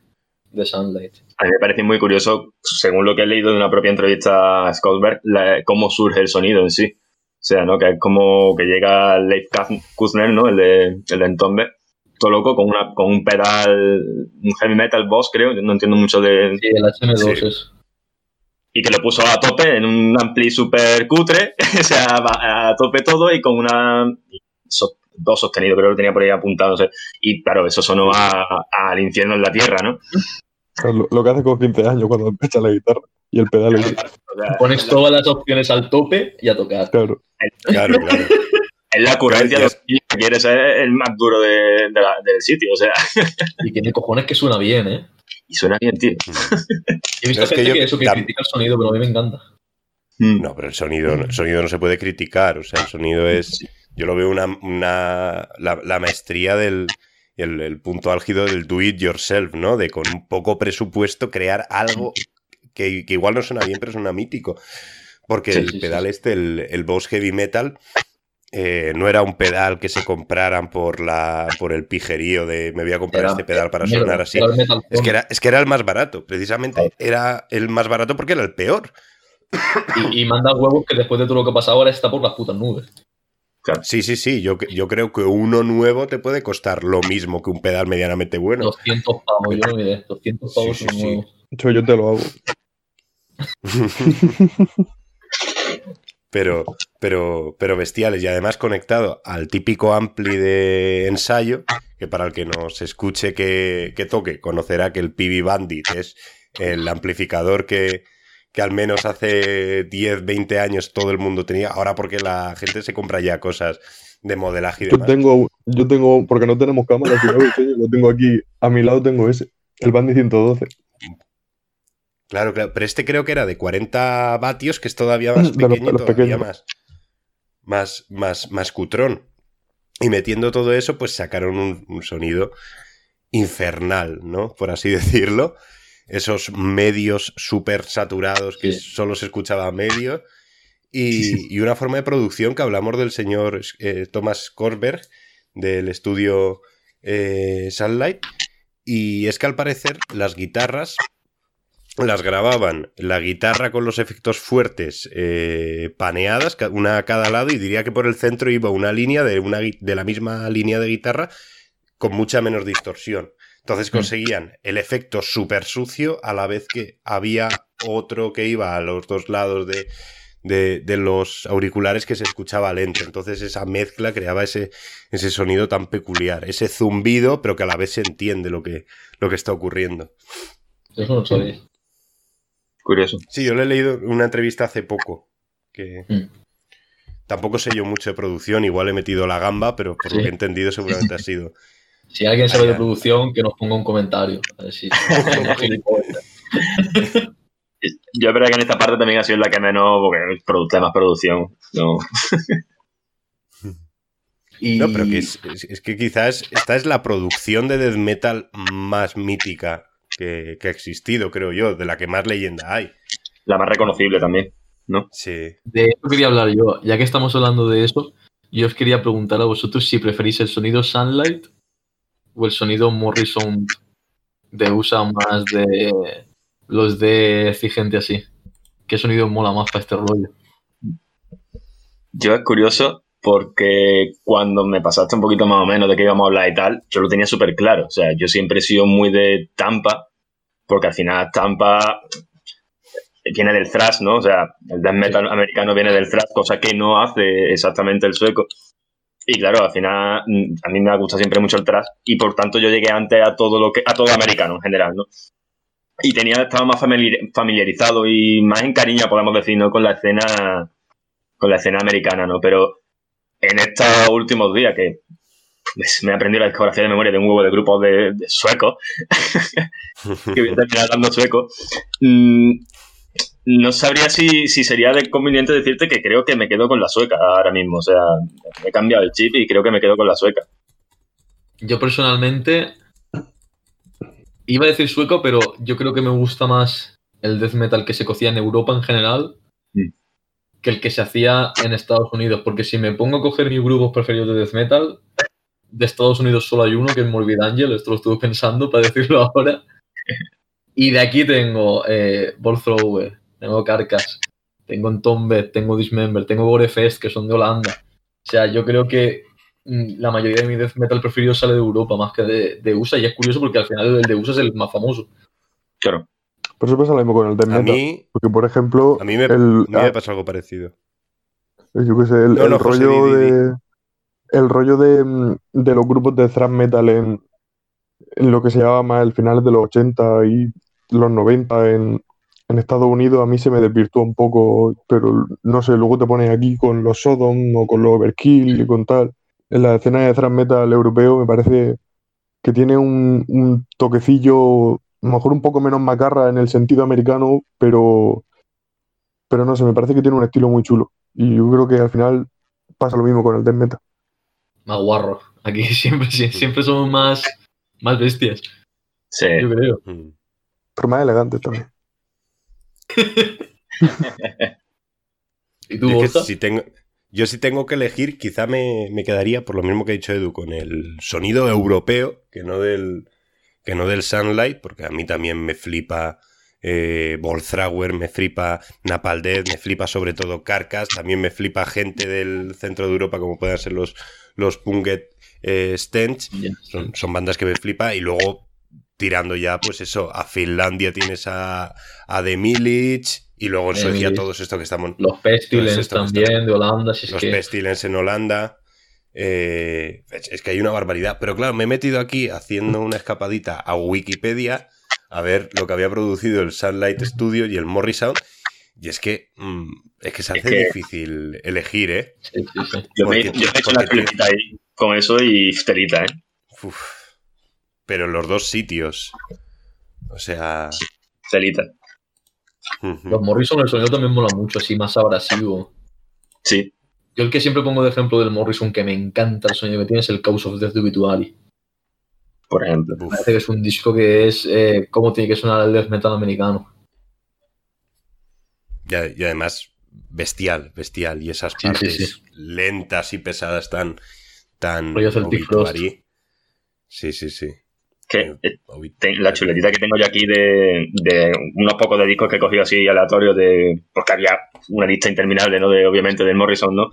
de Sunlight. A mí me parece muy curioso, según lo que he leído de una propia entrevista a Scottberg, la- cómo surge el sonido en sí. O sea, ¿no? Que es como que llega Leif Kuzner, ¿no? El de, el de Entombe, todo loco, con, una, con un pedal, un heavy metal boss, creo, no entiendo mucho de... Sí, el HM2 Sí. es. Y que lo puso a tope en un ampli super cutre, o sea, a tope todo y con una... so- dos sostenidos, creo que lo tenía por ahí apuntado. o sea, y claro, eso sonó al infierno en la tierra, ¿no? Lo, lo que hace con 15 años cuando echa la guitarra y el pedal. es- O sea, Pones todas las opciones al tope y a tocar. Claro. Claro, claro. Es la ocurrencia de los que quiere ser el más duro de, de la- del sitio, o sea, Y tiene cojones que suena bien, ¿eh? y suena bien, tío. He visto Es que gente que, eso que critica el sonido, pero a mí me encanta. Mm. No, pero el sonido, el sonido no se puede criticar. O sea, el sonido es. Yo lo veo una. una la, la maestría del. El, el punto álgido del do it yourself, ¿no? De con un poco presupuesto crear algo que, que igual no suena bien, pero suena mítico. Porque Sí, el sí, pedal sí. este, el, el Boss Heavy Metal, eh, no era un pedal que se compraran por la por el pijerío de me voy a comprar Era- este pedal para sonar así. Es que, era, es que era el más barato, precisamente. Era el más barato porque era el peor. Y, y manda huevos que después de todo lo que ha pasado ahora está por las putas nubes. Sí, sí, sí. Yo, yo creo que uno nuevo te puede costar lo mismo que un pedal medianamente bueno. 200 pavos, yo no miré. 200 pavos Sí, sí, un sí. nuevo. De hecho, yo te lo hago. pero, pero, pero bestiales. Y además conectado al típico ampli de ensayo, que para el que nos escuche que, que toque, conocerá que el PB Bandit es el amplificador que, que al menos hace 10, 20 años todo el mundo tenía. Ahora porque la gente se compra ya cosas de modelaje y Yo demás. tengo, yo tengo, porque no tenemos cámara, si no, yo lo tengo aquí, a mi lado tengo ese, el Bandy 112. Claro, claro, pero este creo que era de 40 vatios, que es todavía más pequeño, todavía más, más, más, más cutrón. Y metiendo todo eso, pues sacaron un, un sonido infernal, ¿no? Por así decirlo. Esos medios súper saturados que Sí. solo se escuchaba a medio. Y, y una forma de producción que hablamos del señor eh, Thomas Korberg, del estudio eh, Sunlight. Y es que al parecer las guitarras las grababan la guitarra con los efectos fuertes eh, paneadas, una a cada lado, y diría que por el centro iba una línea de, una, de la misma línea de guitarra con mucha menos distorsión. Entonces conseguían el efecto súper sucio a la vez que había otro que iba a los dos lados de, de, los auriculares que se escuchaba lento. Entonces esa mezcla creaba ese, ese sonido tan peculiar, ese zumbido, pero que a la vez se entiende lo que, lo que está ocurriendo. Eso no sabía. Curioso. Sí, yo le he leído una entrevista hace poco. Que Mm. tampoco sé yo mucho de producción, igual he metido la gamba, pero por lo que he entendido seguramente ha sido. Si alguien sabe de producción, que nos ponga un comentario. A ver si. Yo verdad que en esta parte también ha sido la que menos, porque el produ- tema es producción. No. Y... No, pero que es, es- es que quizás esta es la producción de death metal más mítica que, que ha existido, creo yo, de la que más leyenda hay. La más reconocible también. Sí. De eso quería hablar yo. Ya que estamos hablando de eso, yo os quería preguntar a vosotros si preferís el sonido Sunlight o el sonido Morrison de USA más de los de gente así. ¿Qué sonido mola más para este rollo? Yo es curioso porque cuando me pasaste un poquito más o menos de qué íbamos a hablar y tal, yo lo tenía súper claro. O sea, yo siempre he sido muy de Tampa, porque al final Tampa viene del thrash, ¿no? O sea, el death metal americano viene del thrash, cosa que no hace exactamente el sueco. Y claro, al final mm, a mí me gusta siempre mucho el thrash y por tanto yo llegué antes a todo lo que a todo americano en general, ¿no? Y tenía estaba más familiar- familiarizado y más en cariño, podemos decir, ¿no? Con la escena con la escena americana, ¿no? Pero en estos últimos días que pues, me he aprendido la discografía de memoria de un huevo de grupos de, de suecos, que voy a terminar hablando sueco, mm, no sabría si, si sería de conveniente decirte que creo que me quedo con la sueca ahora mismo. O sea, he cambiado el chip y creo que me quedo con la sueca. Yo personalmente iba a decir sueco, pero yo creo que me gusta más el death metal que se cocía en Europa en general Mm. que el que se hacía en Estados Unidos. Porque si me pongo a coger mis grupos preferidos de death metal, de Estados Unidos solo hay uno, que es Morbid Angel, esto lo estuve pensando para decirlo ahora. Y de aquí tengo eh, Ball Thrower, tengo Carcass, tengo Entombed, tengo Dismember, tengo Gorefest, que son de Holanda. O sea, yo creo que mm, la mayoría de mi death metal preferido sale de Europa más que de, de USA. Y es curioso porque al final el de USA es el más famoso. Claro. Por eso pasa lo mismo con el death A metal. mí, Porque, por ejemplo, a mí me, el, a mí me ah, pasa algo parecido. yo qué sé, el, No, el no, José, rollo di, di, di. de el rollo de, mm, de los grupos de thrash metal en, en lo que se llama más el final de los 80 y los 90 en, en Estados Unidos a mí se me desvirtuó un poco, pero no sé, luego te pones aquí con los Sodom o con los Overkill y con tal. En la escena de thrash metal europeo me parece que tiene un, un toquecillo, a lo mejor un poco menos macarra en el sentido americano, pero, pero no sé, me parece que tiene un estilo muy chulo. Y yo creo que al final pasa lo mismo con el death metal. Más guarro. Aquí siempre, sí- siempre somos más, más bestias, Sí. yo creo. Mm. Pero más elegante también. ¿Y tú, Yo, que si tengo, yo si tengo que elegir, quizá me, me quedaría por lo mismo que ha dicho Edu, con el sonido europeo, que no del, que no del Sunlight, porque a mí también me flipa eh, Bolthrower, me flipa Napalm Death, me flipa sobre todo Carcass, también me flipa gente del centro de Europa, como puedan ser los, los Punget eh, Stench, son bandas que me flipa, y luego tirando ya, pues eso, a Finlandia tienes a, a The Milic, y luego en Suecia todos esto que estamos Los que también, de Holanda, si es los que... Pestilence en Holanda. eh, es es que hay una barbaridad. Pero claro, me he metido aquí haciendo una escapadita a Wikipedia a ver lo que había producido el Sunlight Studio y el Morrison. Y es que, mm, es que se Es hace que- difícil elegir, ¿eh? Sí, sí, sí. Yo me, Porque- yo me he hecho una ahí con eso y telita, ¿eh? Uf. Pero en los dos sitios. O sea. Telita. ujú. Los Morrison, el sonido también mola mucho, así más abrasivo. Sí. Yo el que siempre pongo de ejemplo del Morrison, que me encanta el sonido que tiene, es el Cause of Death de Obituary. Por ejemplo. Uf. Parece que es un disco que es eh, cómo tiene que sonar el death metal americano. Y, y además, bestial, bestial. Y esas Sí, sí, partes sí. lentas y pesadas tan. tan. Frost. Sí, sí, sí. Que eh, te- la chuletita que tengo yo aquí de, de unos pocos de discos que he cogido así aleatorios de. Porque había una lista interminable, ¿no? De, obviamente, del Morrison, ¿no?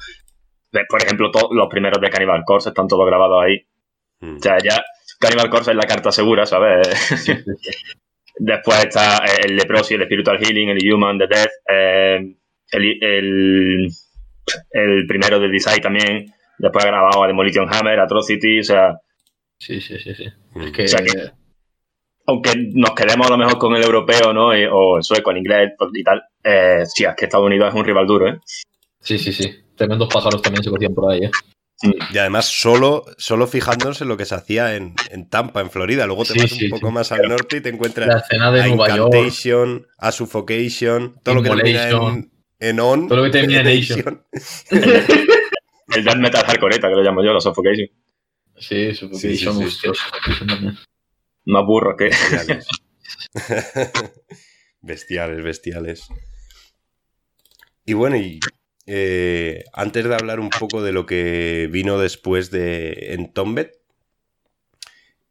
De, por ejemplo, todos los primeros de Cannibal Corpse están todos grabados ahí. Mm. O sea, ya Cannibal Corpse es la carta segura, ¿sabes? Después está el Leprosy, el Spiritual Healing, el Human, The Death, eh, el, el, primero de Design también. Después ha grabado a Demolition Hammer, Atrocity, o sea. Sí, sí, sí, sí. Es que, aunque nos quedemos a lo mejor con el europeo, ¿no? o el sueco, el inglés y tal, eh, sí, es que Estados Unidos es un rival duro, ¿eh? Sí, sí, sí. Tremendos pájaros también se cocían por ahí, ¿eh? Y además solo, solo fijándonos en lo que se hacía en, Tampa, en Florida. Luego te vas un poco más al norte y te encuentras la escena de a Nueva Incantation, a Suffocation, todo lo que termina en, en On. Todo lo que termina en Nation. el death metal hardcoreta, que lo llamo yo, la Suffocation. Sí, Suffocation, sí, Más burro que... Bestiales, bestiales. Y bueno, y eh, antes de hablar un poco de lo que vino después de Entombed,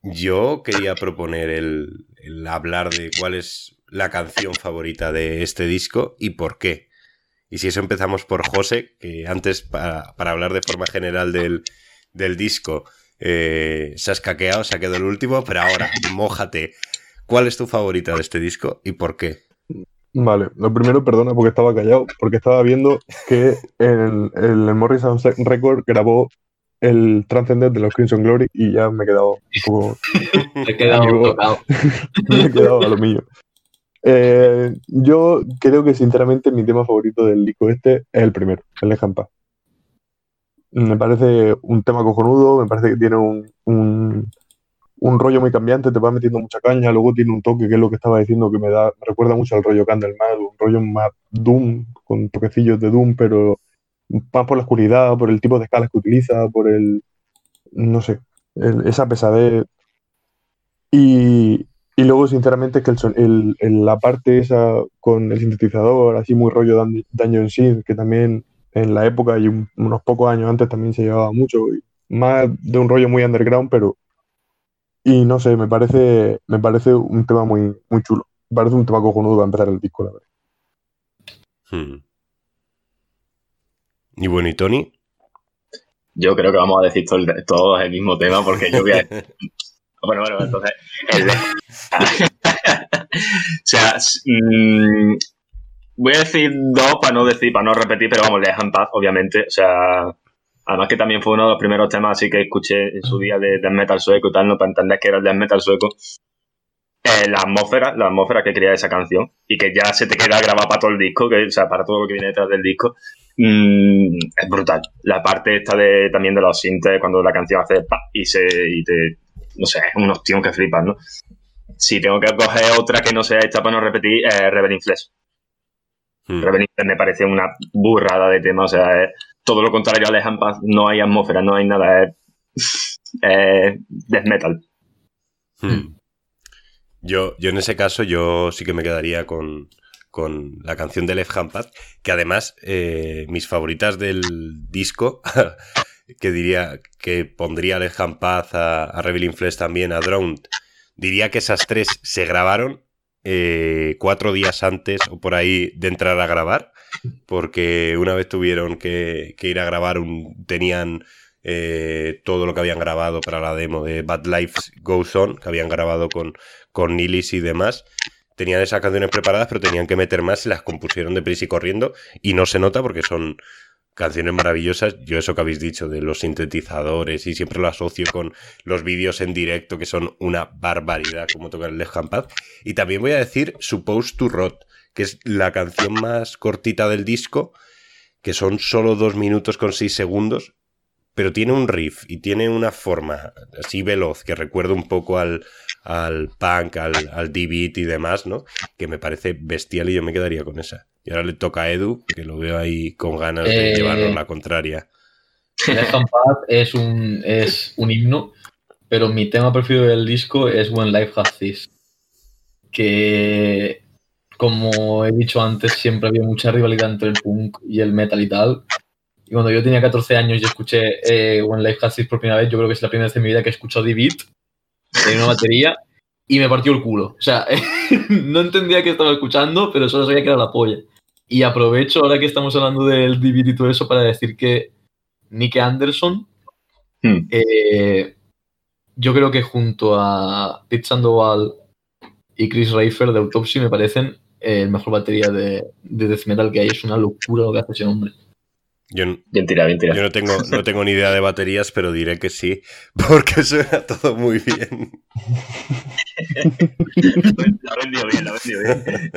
yo quería proponer el, hablar de cuál es la canción favorita de este disco y por qué. Y si eso empezamos por José, que antes para, hablar de forma general del, disco eh, se ha escaqueado, se ha quedado el último, pero ahora, mójate. ¿Cuál es tu favorita de este disco y por qué? Vale, lo primero, perdona porque estaba callado, porque estaba viendo que el, el Morrison Record grabó el Transcendent de los Crimson Glory y ya me he quedado un poco. me he quedado me he quedado a lo mío. Eh, yo creo que sinceramente mi tema favorito del disco este es el primero, el de Jampa. Me parece un tema cojonudo, me parece que tiene un un rollo muy cambiante, te va metiendo mucha caña, luego tiene un toque que es lo que estaba diciendo que me da, me recuerda mucho al rollo Candlemas, un rollo más Doom, con toquecillos de Doom, pero más por la oscuridad, por el tipo de escalas que utiliza, por el, no sé, esa pesadez. Y, y luego, sinceramente, es que el, el, la parte esa con el sintetizador, así muy rollo Dungeon Seed, que también en la época y unos pocos años antes también se llevaba mucho, más de un rollo muy underground, pero y no sé, me parece, me parece un tema muy, muy chulo. Me parece un tema cojonudo para empezar el disco, la verdad. Hmm. Y bueno, ¿y Tony? Yo creo que vamos a decir todos el, mismo tema porque yo voy a... bueno, bueno, entonces... o sea, mmm, voy a decir dos para no decir, para no repetir, pero vamos, le paz, obviamente. O sea, Además que también fue uno de los primeros temas así que escuché en su día de death metal sueco y tal, ¿no? Para entender que era el death metal sueco. Eh, la atmósfera, la atmósfera que crea esa canción y que ya se te queda grabada para todo el disco, que, o sea, para todo lo que viene detrás del disco, mm, es brutal. La parte esta de, también de los sintes, cuando la canción hace pa y se, y te, no sé, es unos tíos que flipan, ¿no? Si tengo que coger otra que no sea esta para no repetir, eh, Reverend Flesh. Hmm. Flesh me parece una burrada de tema, o sea, es, todo lo contrario a Lejan Paz, no hay atmósfera, no hay nada, es, death metal. Hmm. Yo, yo en ese caso, yo sí que me quedaría con, la canción de Left que además eh, mis favoritas del disco, que diría que pondría Left Paz, a, a Revealing Flesh también, a Drowned, diría que esas tres se grabaron eh, cuatro días antes o por ahí de entrar a grabar porque una vez tuvieron que, ir a grabar, un, tenían eh, todo lo que habían grabado para la demo de Bad Life Goes On, que habían grabado con, con Nilis y demás. Tenían esas canciones preparadas, pero tenían que meter más y las compusieron de prisa y corriendo. Y no se nota porque son canciones maravillosas. Yo eso que habéis dicho de los sintetizadores y siempre lo asocio con los vídeos en directo que son una barbaridad como tocar el Left Hand Y también voy a decir Supposed to Rot, que es la canción más cortita del disco, que son solo dos minutos con seis segundos, pero tiene un riff y tiene una forma así veloz que recuerda un poco al, al punk, al, al D-beat y demás, ¿no? Que me parece bestial y yo me quedaría con esa. Y ahora le toca a Edu, que lo veo ahí con ganas de eh, llevarnos la contraria. es un, es un himno, pero mi tema preferido del disco es When Life Has This. Que como he dicho antes, siempre había mucha rivalidad entre el punk y el metal y tal. Y cuando yo tenía 14 años y escuché eh, When Life Has por primera vez, yo creo que es la primera vez en mi vida que he escuchado D-Beat en una batería y me partió el culo. O sea, no entendía qué estaba escuchando, pero solo sabía que era la polla. Y aprovecho ahora que estamos hablando del D-Beat y todo eso para decir que Nick Anderson hmm. eh, yo creo que junto a Pete Sandoval y Chris Reifer de Autopsy me parecen el mejor batería de, de death metal que hay. Es una locura lo que hace ese hombre. Yo, Bien tirado, bien tirado. yo no, tengo, no tengo ni idea de baterías, pero diré que sí, porque suena todo muy bien. La ha vendido bien, la ha vendido bien.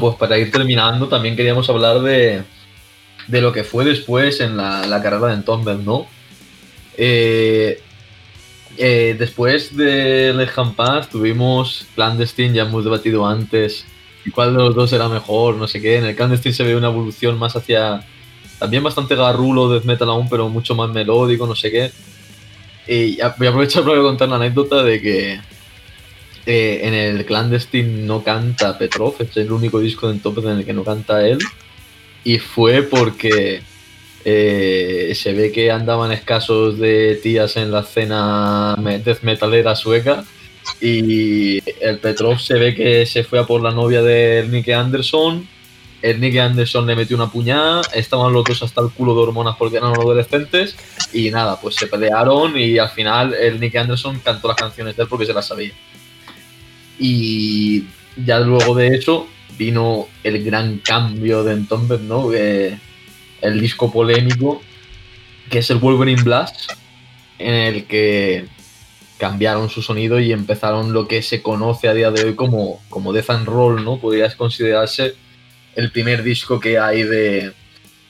Pues para ir terminando, también queríamos hablar de, de lo que fue después en la, carrera de Entombed, ¿no? Eh, eh, después de Legend Pass tuvimos Clandestine, ya hemos debatido antes cuál de los dos era mejor, no sé qué. En el Clandestine se ve una evolución más hacia. También bastante garrulo, death metal aún, pero mucho más melódico, no sé qué. Y voy a aprovechar para contar la anécdota de que eh, en el Clandestine no canta Petrov, es el único disco de Entombed en el que no canta él. Y fue porque eh, se ve que andaban escasos de tías en la escena death metalera sueca. Y el Petrov se ve que se fue a por la novia del Nick Anderson. El Nick Anderson le metió una puñada. Estaban los dos hasta el culo de hormonas porque eran adolescentes. Y nada, pues se pelearon. Y al final el Nick Anderson cantó las canciones de él porque se las sabía. Y ya luego de eso vino el gran cambio de entonces, ¿no? El disco polémico, que es el Wolverine Blast, en el que cambiaron su sonido y empezaron lo que se conoce a día de hoy como, como Death and Roll, ¿no? Podría considerarse el primer disco que hay de,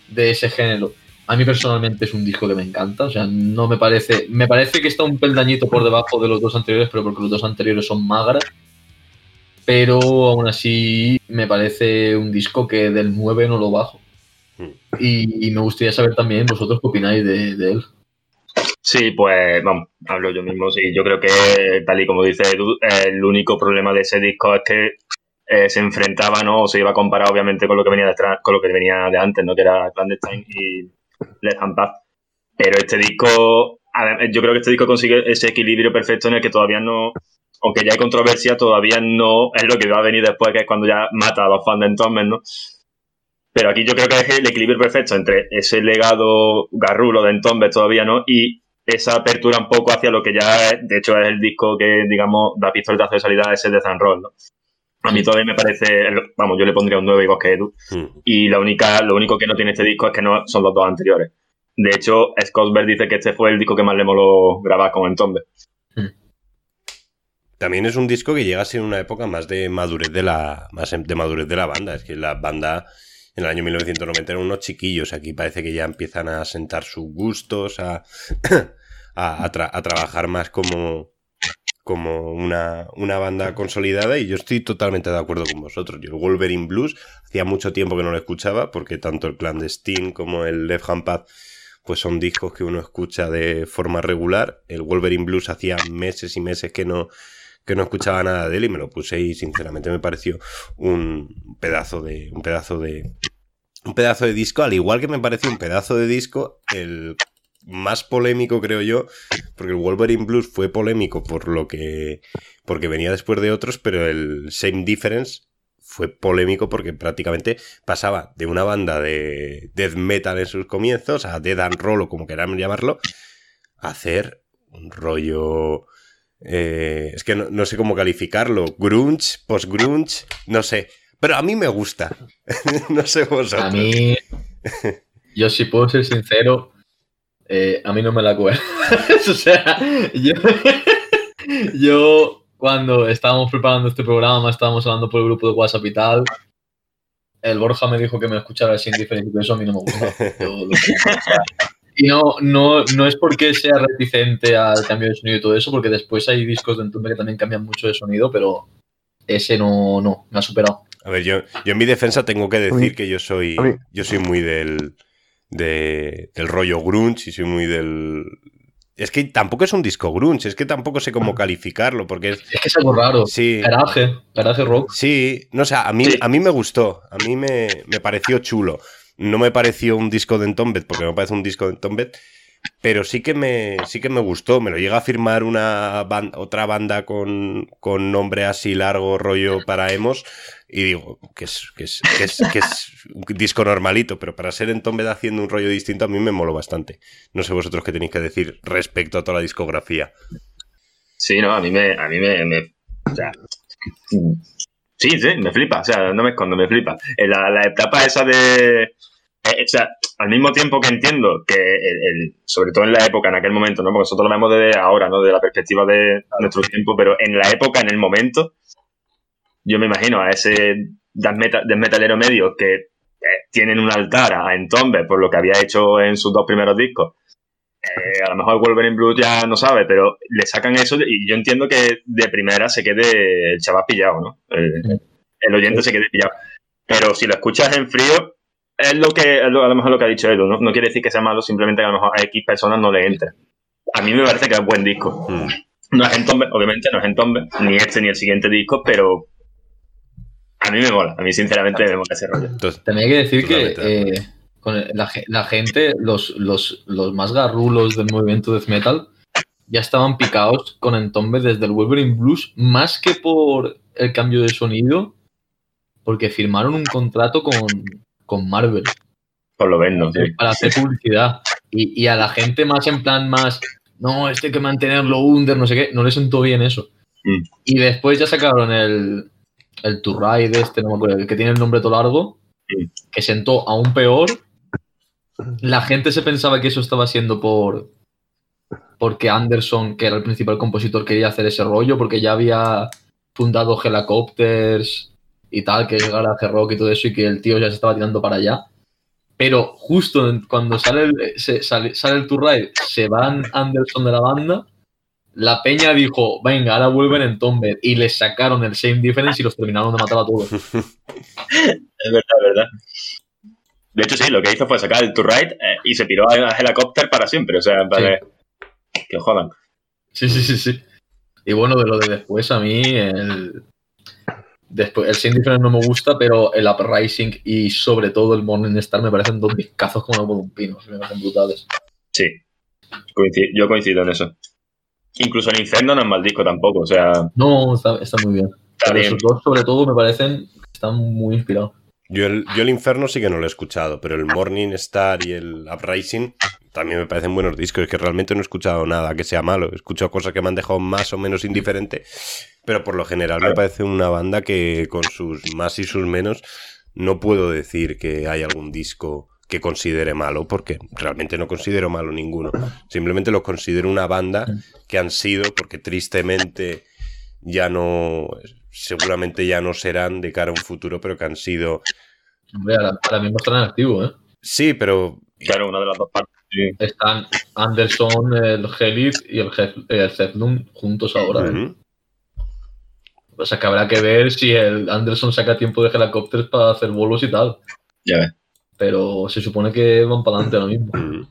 de ese género. A mí personalmente es un disco que me encanta, o sea, no me parece. Me parece que está un peldañito por debajo de los dos anteriores, pero porque los dos anteriores son magras. Pero aún así me parece un disco que del 9 no lo bajo. Mm. Y, y me gustaría saber también vosotros qué opináis de, de él. Sí, pues vamos, hablo yo mismo. Sí, yo creo que, tal y como dice Edu, el único problema de ese disco es que eh, se enfrentaba, ¿no? O se iba a comparar, obviamente, con lo que venía detrás, con lo que venía de antes, ¿no? Que era Clandestine y Let Hand Pass. Pero este disco, yo creo que este disco consigue ese equilibrio perfecto en el que todavía no, aunque ya hay controversia, todavía no es lo que va a venir después, que es cuando ya mata a los fans de Entombed, ¿no? Pero aquí yo creo que es el equilibrio perfecto entre ese legado garrulo de Entombed todavía, ¿no? Y esa apertura un poco hacia lo que ya es, de hecho es el disco que, digamos, da pistoletazo de salida a ese de San Roll, ¿no? A mí todavía me parece, vamos, yo le pondría un 9 igual que Edu. Mm. Y la única, lo único que no tiene este disco es que no son los dos anteriores. De hecho, Scottberg dice que este fue el disco que más le moló grabar con Entombed. También es un disco que llega a ser una época más de madurez de la más de madurez de la banda. Es que la banda en el año 1990 eran unos chiquillos. Aquí parece que ya empiezan a sentar sus gustos, a, a, a trabajar más como, como una, una banda consolidada. Y yo estoy totalmente de acuerdo con vosotros. Yo el Wolverine Blues hacía mucho tiempo que no lo escuchaba, porque tanto el Clandestine como el Left Hand Path pues son discos que uno escucha de forma regular. El Wolverine Blues hacía meses y meses que no, que no escuchaba nada de él y me lo puse y sinceramente me pareció un pedazo de un pedazo de un pedazo de disco al igual que me pareció un pedazo de disco el más polémico creo yo porque el Wolverine Blues fue polémico por lo que porque venía después de otros pero el Same Difference fue polémico porque prácticamente pasaba de una banda de death metal en sus comienzos a death and roll o como queramos llamarlo a hacer un rollo... eh, es que no, no sé cómo calificarlo. Grunge, post-grunge, no sé. Pero a mí me gusta. no sé vosotros. A mí, yo si puedo ser sincero, eh, a mí no me la cuela. o sea, yo, yo cuando estábamos preparando este programa, estábamos hablando por el grupo de WhatsApp y tal, el Borja me dijo que me escuchara sin diferencia, pero eso a mí no me gusta. Yo lo siento, o sea, y no, no, no es porque sea reticente al cambio de sonido y todo eso, porque después hay discos de Entombe que también cambian mucho de sonido, pero ese no, no, me ha superado. A ver, yo, yo en mi defensa tengo que decir que yo soy, yo soy muy del, de- del rollo grunge y soy muy del... Es que tampoco es un disco grunge, es que tampoco sé cómo calificarlo, porque es... Es que es algo raro. Sí, Garaje, garaje rock. sí, no sé, a mí, Sí. a mí me gustó, a mí me, me pareció chulo. No me pareció un disco de Entombed, porque no me parece un disco de Entombed, pero sí que me, sí que me gustó. Me lo llega a firmar una ban- otra banda con, con nombre así largo, rollo para emos, y digo que es, que, es, que, es, un disco normalito, pero para ser Entombed haciendo un rollo distinto a mí me moló bastante. No sé vosotros qué tenéis que decir respecto a toda la discografía. Sí, no, a mí me. A mí me, me- o sea, sí, sí, me flipa. O sea, no me escondo, me flipa. En la, la etapa esa de. Eh, o sea, al mismo tiempo que entiendo que, el- el- sobre todo en la época, en aquel momento, ¿no? Porque nosotros lo vemos desde ahora, ¿no? De la perspectiva de nuestro tiempo, pero en la época, en el momento, yo me imagino a ese death meta- death metalero medio que eh, tienen un altar a Entombe por lo que había hecho en sus dos primeros discos. Eh, a lo mejor Wolverine Blue ya no sabe, pero le sacan eso y yo entiendo que de primera se quede el chaval pillado, ¿no? El, el oyente se quede pillado. Pero si lo escuchas en frío, es lo que es lo- a lo mejor lo que ha dicho Edu, ¿no? No quiere decir que sea malo, simplemente que a lo mejor a X personas no le entre. A mí me parece que es buen disco. Mm. No es Entombe, obviamente no es Entombe, ni este ni el siguiente disco, pero a mí me mola, a mí sinceramente me mola ese rollo. Entonces, También hay que decir que eh, con la gente, los, los, los más garrulos del movimiento death metal, ya estaban picados con Entombe desde el Wolverine Blues, más que por el cambio de sonido, porque firmaron un contrato con, con Marvel Por lo menos, sí. para hacer publicidad. Y, y a la gente más en plan más, no, este hay que mantenerlo under, no sé qué, no le sentó bien eso. Mm. Y después ya sacaron el, el To Ride este, no me acuerdo, el que tiene el nombre todo largo, Mm. que sentó aún peor. La gente se pensaba que eso estaba siendo por porque Anderson, que era el principal compositor, quería hacer ese rollo, porque ya había fundado Helicopters y tal, que es garaje rock y todo eso, y que el tío ya se estaba tirando para allá. Pero justo cuando sale el, se- sale, sale el tour ride, se van Anderson de la banda, la peña dijo, venga, ahora vuelven en Tomber, y les sacaron el Same Difference y los terminaron de matar a todos. Es verdad, es verdad. De hecho, sí, lo que hizo fue sacar el To Ride eh, y se piró a Helicopter para siempre. O sea, para que jodan. Sí, sí, sí, sí. Y bueno, de lo de después, a mí el, después, el Same Difference no me gusta, pero el Uprising y sobre todo el Morning Star me parecen dos discazos como por un pino, me parecen brutales. Sí, Coinci- yo coincido en eso. Incluso el Inferno no es mal disco tampoco. O sea, No, está, está muy bien. está Pero bien. esos dos, sobre todo, me parecen que están muy inspirados. Yo el, yo el Inferno sí que no lo he escuchado, pero el Morning Star y el Uprising también me parecen buenos discos. Es que realmente no he escuchado nada que sea malo. He escuchado cosas que me han dejado más o menos indiferente, pero por lo general me parece una banda que con sus más y sus menos no puedo decir que hay algún disco que considere malo, porque realmente no considero malo ninguno. Simplemente los considero una banda que han sido, porque tristemente ya no, seguramente ya no serán de cara a un futuro, pero que han sido Hombre, ahora, ahora mismo están en activo, ¿eh? Sí, pero Claro, una de las dos partes. sí. Están Anderson, el Helith y el, Hef- el juntos ahora. ¿eh? O sea que habrá que ver si el Anderson saca tiempo de helicópteros para hacer bolos y tal. Ya ves. Pero se supone que van para adelante ahora mismo.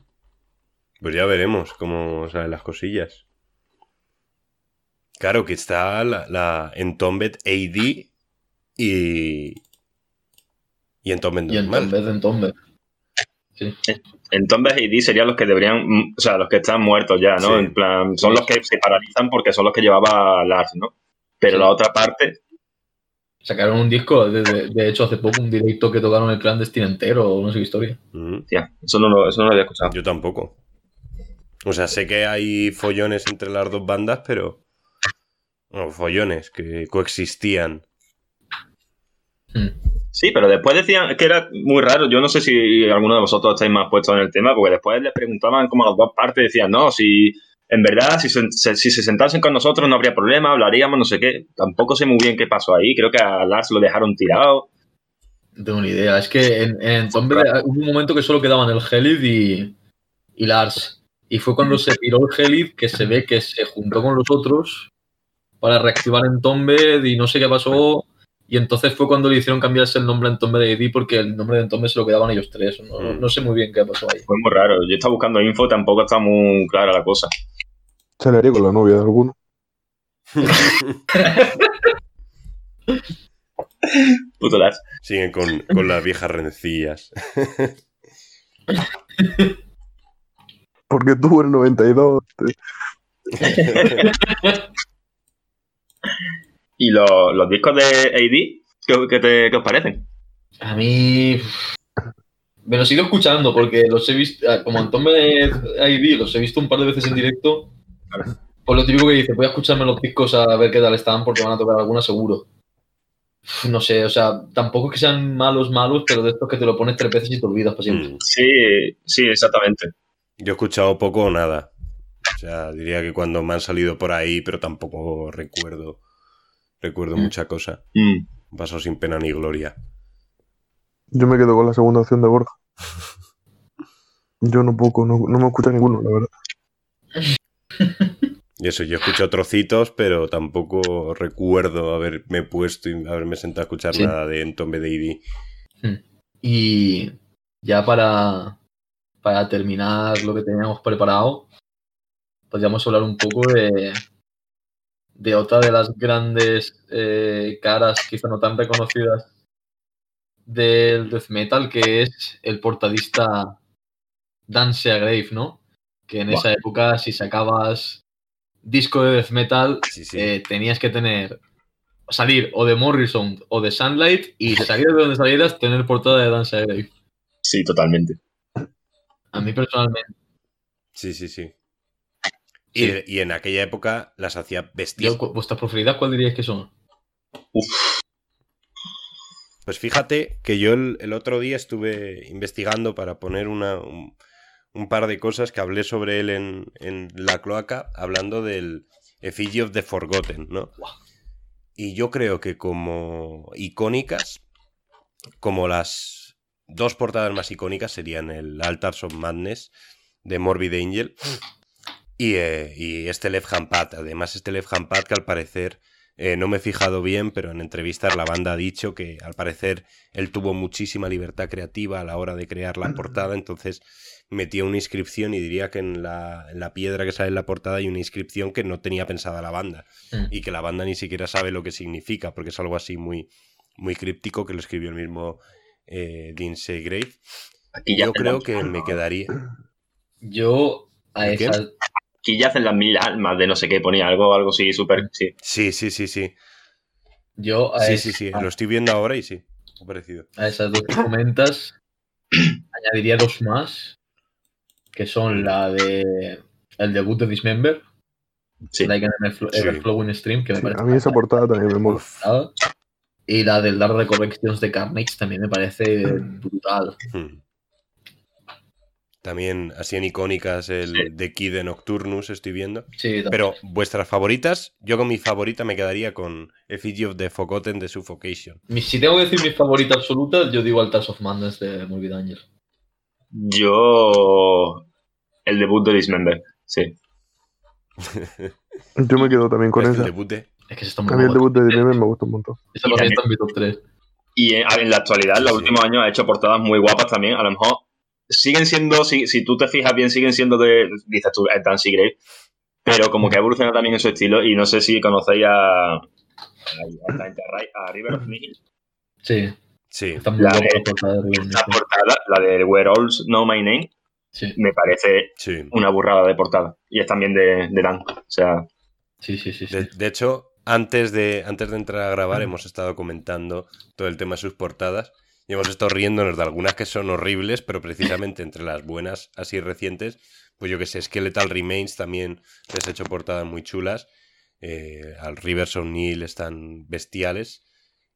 Pues ya veremos cómo salen las cosillas. Claro que está la, la Entombed AD y. Y Entombed Y en normal. vez de en Entonces, AD serían los que deberían, mm, o sea, los que están muertos ya, ¿no? Sí. En plan, son los que se paralizan porque son los que llevaba Lars, ¿no? Pero Sí. la otra parte, Sacaron un disco, de, de- de hecho, hace poco un directo que tocaron el clandestino entero, o no sé qué historia. Tía, eso no lo, eso no lo había escuchado. Yo tampoco. O sea, sé que hay follones entre las dos bandas, pero. No, follones que coexistían. Hmm. Sí, pero después decían que era muy raro. Yo no sé si alguno de vosotros estáis más puestos en el tema, porque después les preguntaban como a las dos partes, decían, no, si en verdad, si se, si se sentasen con nosotros no habría problema, hablaríamos, no sé qué. Tampoco sé muy bien qué pasó ahí. Creo que a Lars lo dejaron tirado. No tengo ni idea. Es que en, en hubo un momento que solo quedaban el Helid y, y Lars. Y fue cuando se tiró el Helid que se ve que se juntó con los otros para reactivar en Tomb y no sé qué pasó. Y entonces fue cuando le hicieron cambiarse el nombre en Tomb de ID porque el nombre de Entombe se lo quedaban ellos tres. No, no, sé muy bien qué pasó ahí. Fue muy raro. Yo estaba buscando info, tampoco está muy clara la cosa. Se le haría con la novia de alguno. Puto Lars. Siguen con, con las viejas rencillas. Porque tuvo el 92. ¿Y los, los discos de AD? ¿qué, te, ¿Qué os parecen? A mí. Me los he ido escuchando porque los he visto. Ah, como Antón me ID, los he visto un par de veces en directo. Por lo típico que dice, voy a escucharme los discos a ver qué tal están porque van a tocar alguna seguro. No sé, o sea, tampoco es que sean malos, malos, pero de estos que te lo pones tres veces y te olvidas para siempre. Mm. Sí, sí, exactamente. Yo he escuchado poco o nada. O sea, diría que cuando me han salido por ahí, pero tampoco recuerdo. Recuerdo mm. mucha cosa. Mm. Paso sin pena ni gloria. Yo me quedo con la segunda opción de Borja. Yo no poco, no, no me escucha ninguno, la verdad. Y eso, yo escucho trocitos, pero tampoco recuerdo haberme puesto y haberme sentado a escuchar nada de Entombe de hmm. Y ya para, para terminar lo que teníamos preparado, podríamos hablar un poco de, de otra de las grandes eh, caras, quizá no tan reconocidas, del death metal, que es el portadista Dance Grave, ¿no? Que en esa época, si sacabas disco de death metal, eh, tenías que tener salir o de Morrison o de Sunlight y salir de donde salieras, tener portada de Dance Grave. Sí, totalmente. A mí personalmente. Sí, sí, sí. Y, en aquella época las hacía vestidas. ¿Vuestra preferida cuál diríais que son? Pues fíjate que yo el, otro día estuve investigando para poner una, un par de cosas que hablé sobre él en, la cloaca, hablando del Effigy of the Forgotten, ¿no? Y yo creo que como icónicas, como las dos portadas más icónicas serían el Altars of Madness de Morbid Angel y, eh, y este Left Hand Pad. Además, este Left Hand Pad que al parecer eh, no me he fijado bien, pero en entrevistas la banda ha dicho que al parecer él tuvo muchísima libertad creativa a la hora de crear la portada, entonces metió una inscripción y diría que en la, piedra que sale en la portada hay una inscripción que no tenía pensada la banda mm. y que la banda ni siquiera sabe lo que significa, porque es algo así muy, muy críptico que lo escribió el mismo eh, Dean Segrave. Yo creo que me quedaría. Yo a esa, aquí ya hacen las mil almas de no sé qué, ponía algo, algo así, súper. Sí. sí, sí, sí, sí. Yo a Sí, sí, sí, lo estoy viendo ahora y sí, ha parecido. A esas dos que comentas, añadiría dos más, que son la de el debut de Dismember, sí. Like an Everflowing Stream, que me parece. A mí esa portada también me mola. Y la del Dark de Corrections de Carnage también me parece brutal. Hmm. También así en icónicas el de Kid de Nocturnus estoy viendo. Sí, Pero vuestras favoritas, yo con mi favorita me quedaría con Effigy of the Forgotten de Suffocation. Si tengo que decir mi favorita absoluta, yo digo Altars of Madness de Morbid Angel. Yo el debut de Dismember, sí. yo me quedo también con esa. El debut de... Es que se está muy A mí el debut de Dismember me gusta un montón. Esa también está en mi top 3. Y en, en la actualidad, en los últimos años, ha hecho portadas muy guapas también. A lo mejor siguen siendo, si, si tú te fijas bien, siguen siendo de, dices tú, Dancy Gray, pero como que ha evolucionado también en su estilo y no sé si conocéis a, a, a River of Nihil. Sí. Sí. La, de, la portada, la de Where All Know My Name, sí. me parece una burrada de portada. Y es también de, de Dan. O sea. Sí, sí, sí. De, de, hecho, antes de, antes de entrar a grabar, hemos estado comentando todo el tema de sus portadas. Y hemos estado riéndonos de algunas que son horribles, pero precisamente entre las buenas así recientes pues yo que sé, Skeletal Remains también les ha hecho portadas muy chulas. Eh, al Rivers O'Neill están bestiales.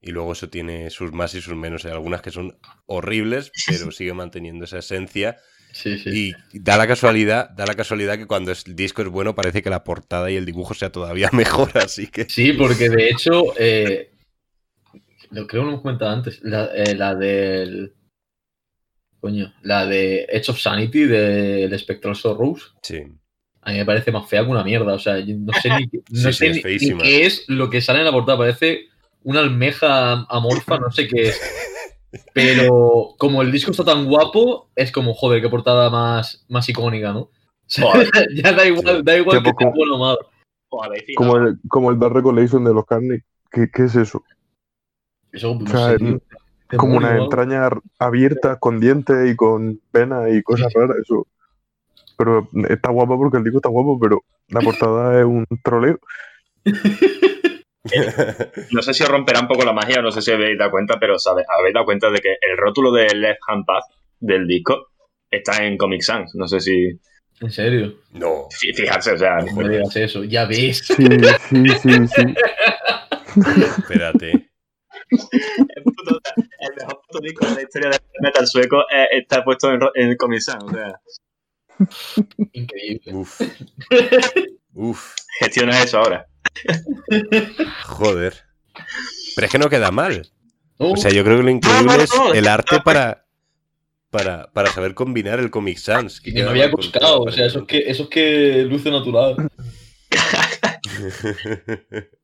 Y luego eso tiene sus más y sus menos. Hay algunas que son horribles, pero sigue manteniendo esa esencia. Sí, sí. Y da la casualidad, da la casualidad que cuando el disco es bueno parece que la portada y el dibujo sea todavía mejor, así que. Sí, porque de hecho, eh, lo creo que lo hemos comentado antes, la, eh, la del. Coño, la de Edge of Sanity del Spectral Sorrows. Sí. A mí me parece más fea que una mierda. O sea, yo no sé ni, no Sí, sí, sé es ni- ni feísima. qué es lo que sale en la portada. Parece una almeja amorfa, no sé qué es. Pero como el disco está tan guapo, es como, joder, qué portada más, más icónica, ¿no? O sea, ya da igual, da igual que sea bueno o malo. Como el, como el Dark Recollection de los Carnic. ¿Qué, qué es eso? Eso, no O sea, sé, tío. Como una algo. entraña abierta con dientes y con venas y cosas raras, eso. Pero está guapo porque el disco está guapo, pero la portada es un troleo. No sé si os romperá un poco la magia, no sé si habéis dado cuenta, pero sabe- habéis dado cuenta de que el rótulo de Left Hand Path del disco está en Comic Sans. No sé si. En serio. No. Fijarse, o sea. No me digas eso. Ya ves. Sí, sí, sí, sí. Espérate. El, puto- el mejor puto disco de la historia del metal sueco eh, está puesto en, en Comic Sans. O sea, Increíble. Uf. Uf. gestiona eso ahora. Joder. Pero es que no queda mal. O sea, yo creo que lo increíble no, es no, el arte no. para, para, para saber combinar el Comic Sans. que no había buscado. O sea, eso es que, eso es que luce natural.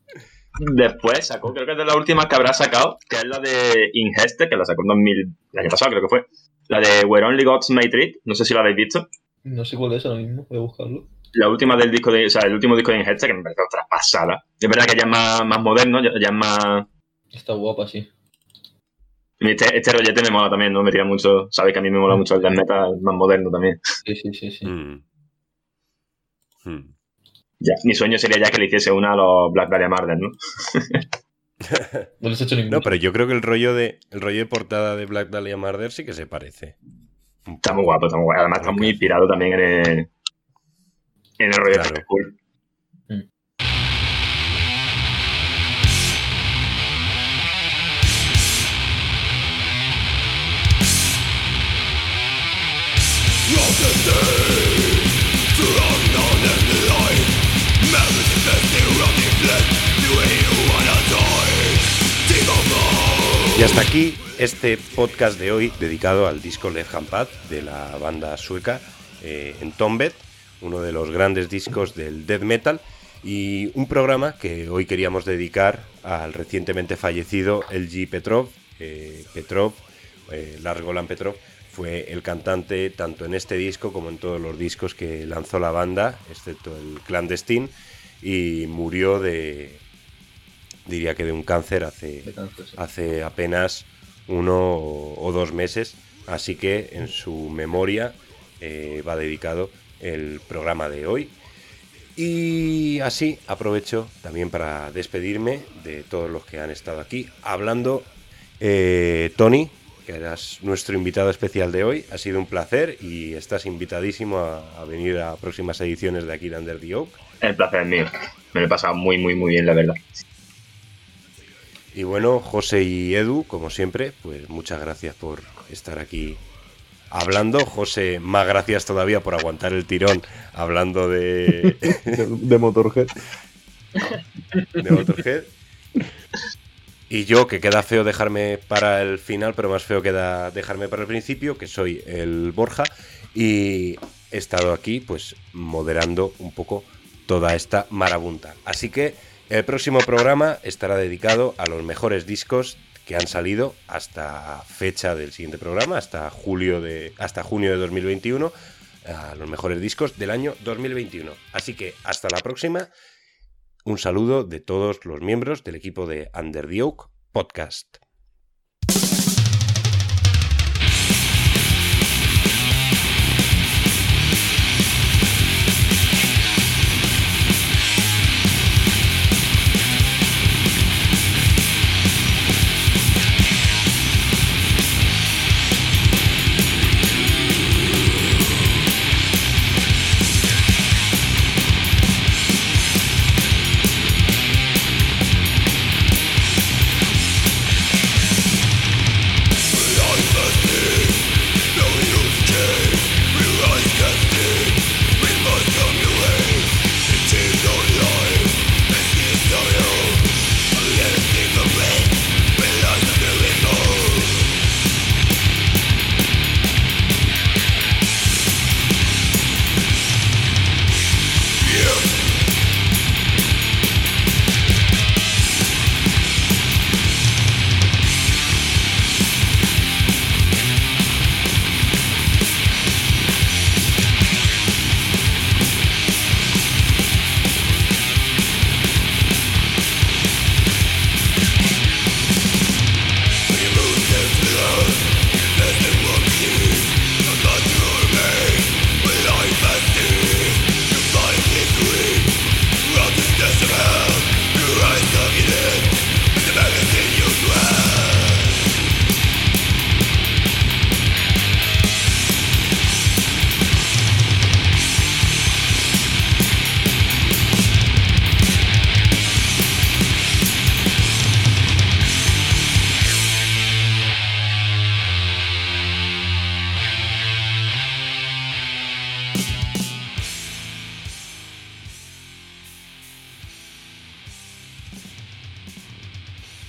Después sacó, creo que es de las últimas que habrá sacado, que es la de Ingeste, que la sacó en 2000, el año pasado creo que fue. La de Where Only Gods May Treat, no sé si la habéis visto. No sé cuál es ahora mismo. Voy a buscarlo. La última del disco de, o sea, el último disco de Ingeste que me parece otra pasada. Es verdad que ya es más, más moderno, ya, ya es más... Está guapa, sí. Este, este rollete me mola también, ¿no? Me tira mucho, sabéis que a mí me mola mucho el death metal más moderno también. Sí, sí, sí. sí. Mm. Mm. Ya, mi sueño sería ya que le hiciese una a los Black Dahlia Murder, ¿no? No les he hecho ninguno. No, pero yo creo que el rollo de el rollo de portada de Black Dahlia Murder sí que se parece. Está muy guapo, está muy guapo. Además está muy inspirado también en el, en el rollo Claro. de cool. Y hasta aquí este podcast de hoy dedicado al disco Left Hand Path de la banda sueca eh, Entombed, uno de los grandes discos del death metal y un programa que hoy queríamos dedicar al recientemente fallecido LG Petrov. Eh, Petrov, eh, Lars Golan Petrov, fue el cantante tanto en este disco como en todos los discos que lanzó la banda, excepto el Clandestine, y murió de, diría que de un cáncer hace, De cáncer, sí. hace apenas uno o, o dos meses, así que en su memoria eh, va dedicado el programa de hoy. Y así aprovecho también para despedirme de todos los que han estado aquí hablando. Eh, Tony, que eras nuestro invitado especial de hoy, ha sido un placer y estás invitadísimo a, a venir a próximas ediciones de aquí de Under the Oak. El placer es mío. Me lo he pasado muy, muy, muy bien, la verdad. Y bueno, José y Edu, como siempre, pues muchas gracias por estar aquí hablando. José, más gracias todavía por aguantar el tirón hablando de, De, Motorhead. de Motorhead. Y yo, que queda feo dejarme para el final, pero más feo queda dejarme para el principio, que soy el Borja. Y he estado aquí, pues, moderando un poco toda esta marabunta. Así que el próximo programa estará dedicado a los mejores discos que han salido hasta fecha del siguiente programa, hasta julio de hasta junio de 2021, a los mejores discos del año 2021. Así que hasta la próxima. Un saludo de todos los miembros del equipo de Under the Oak Podcast.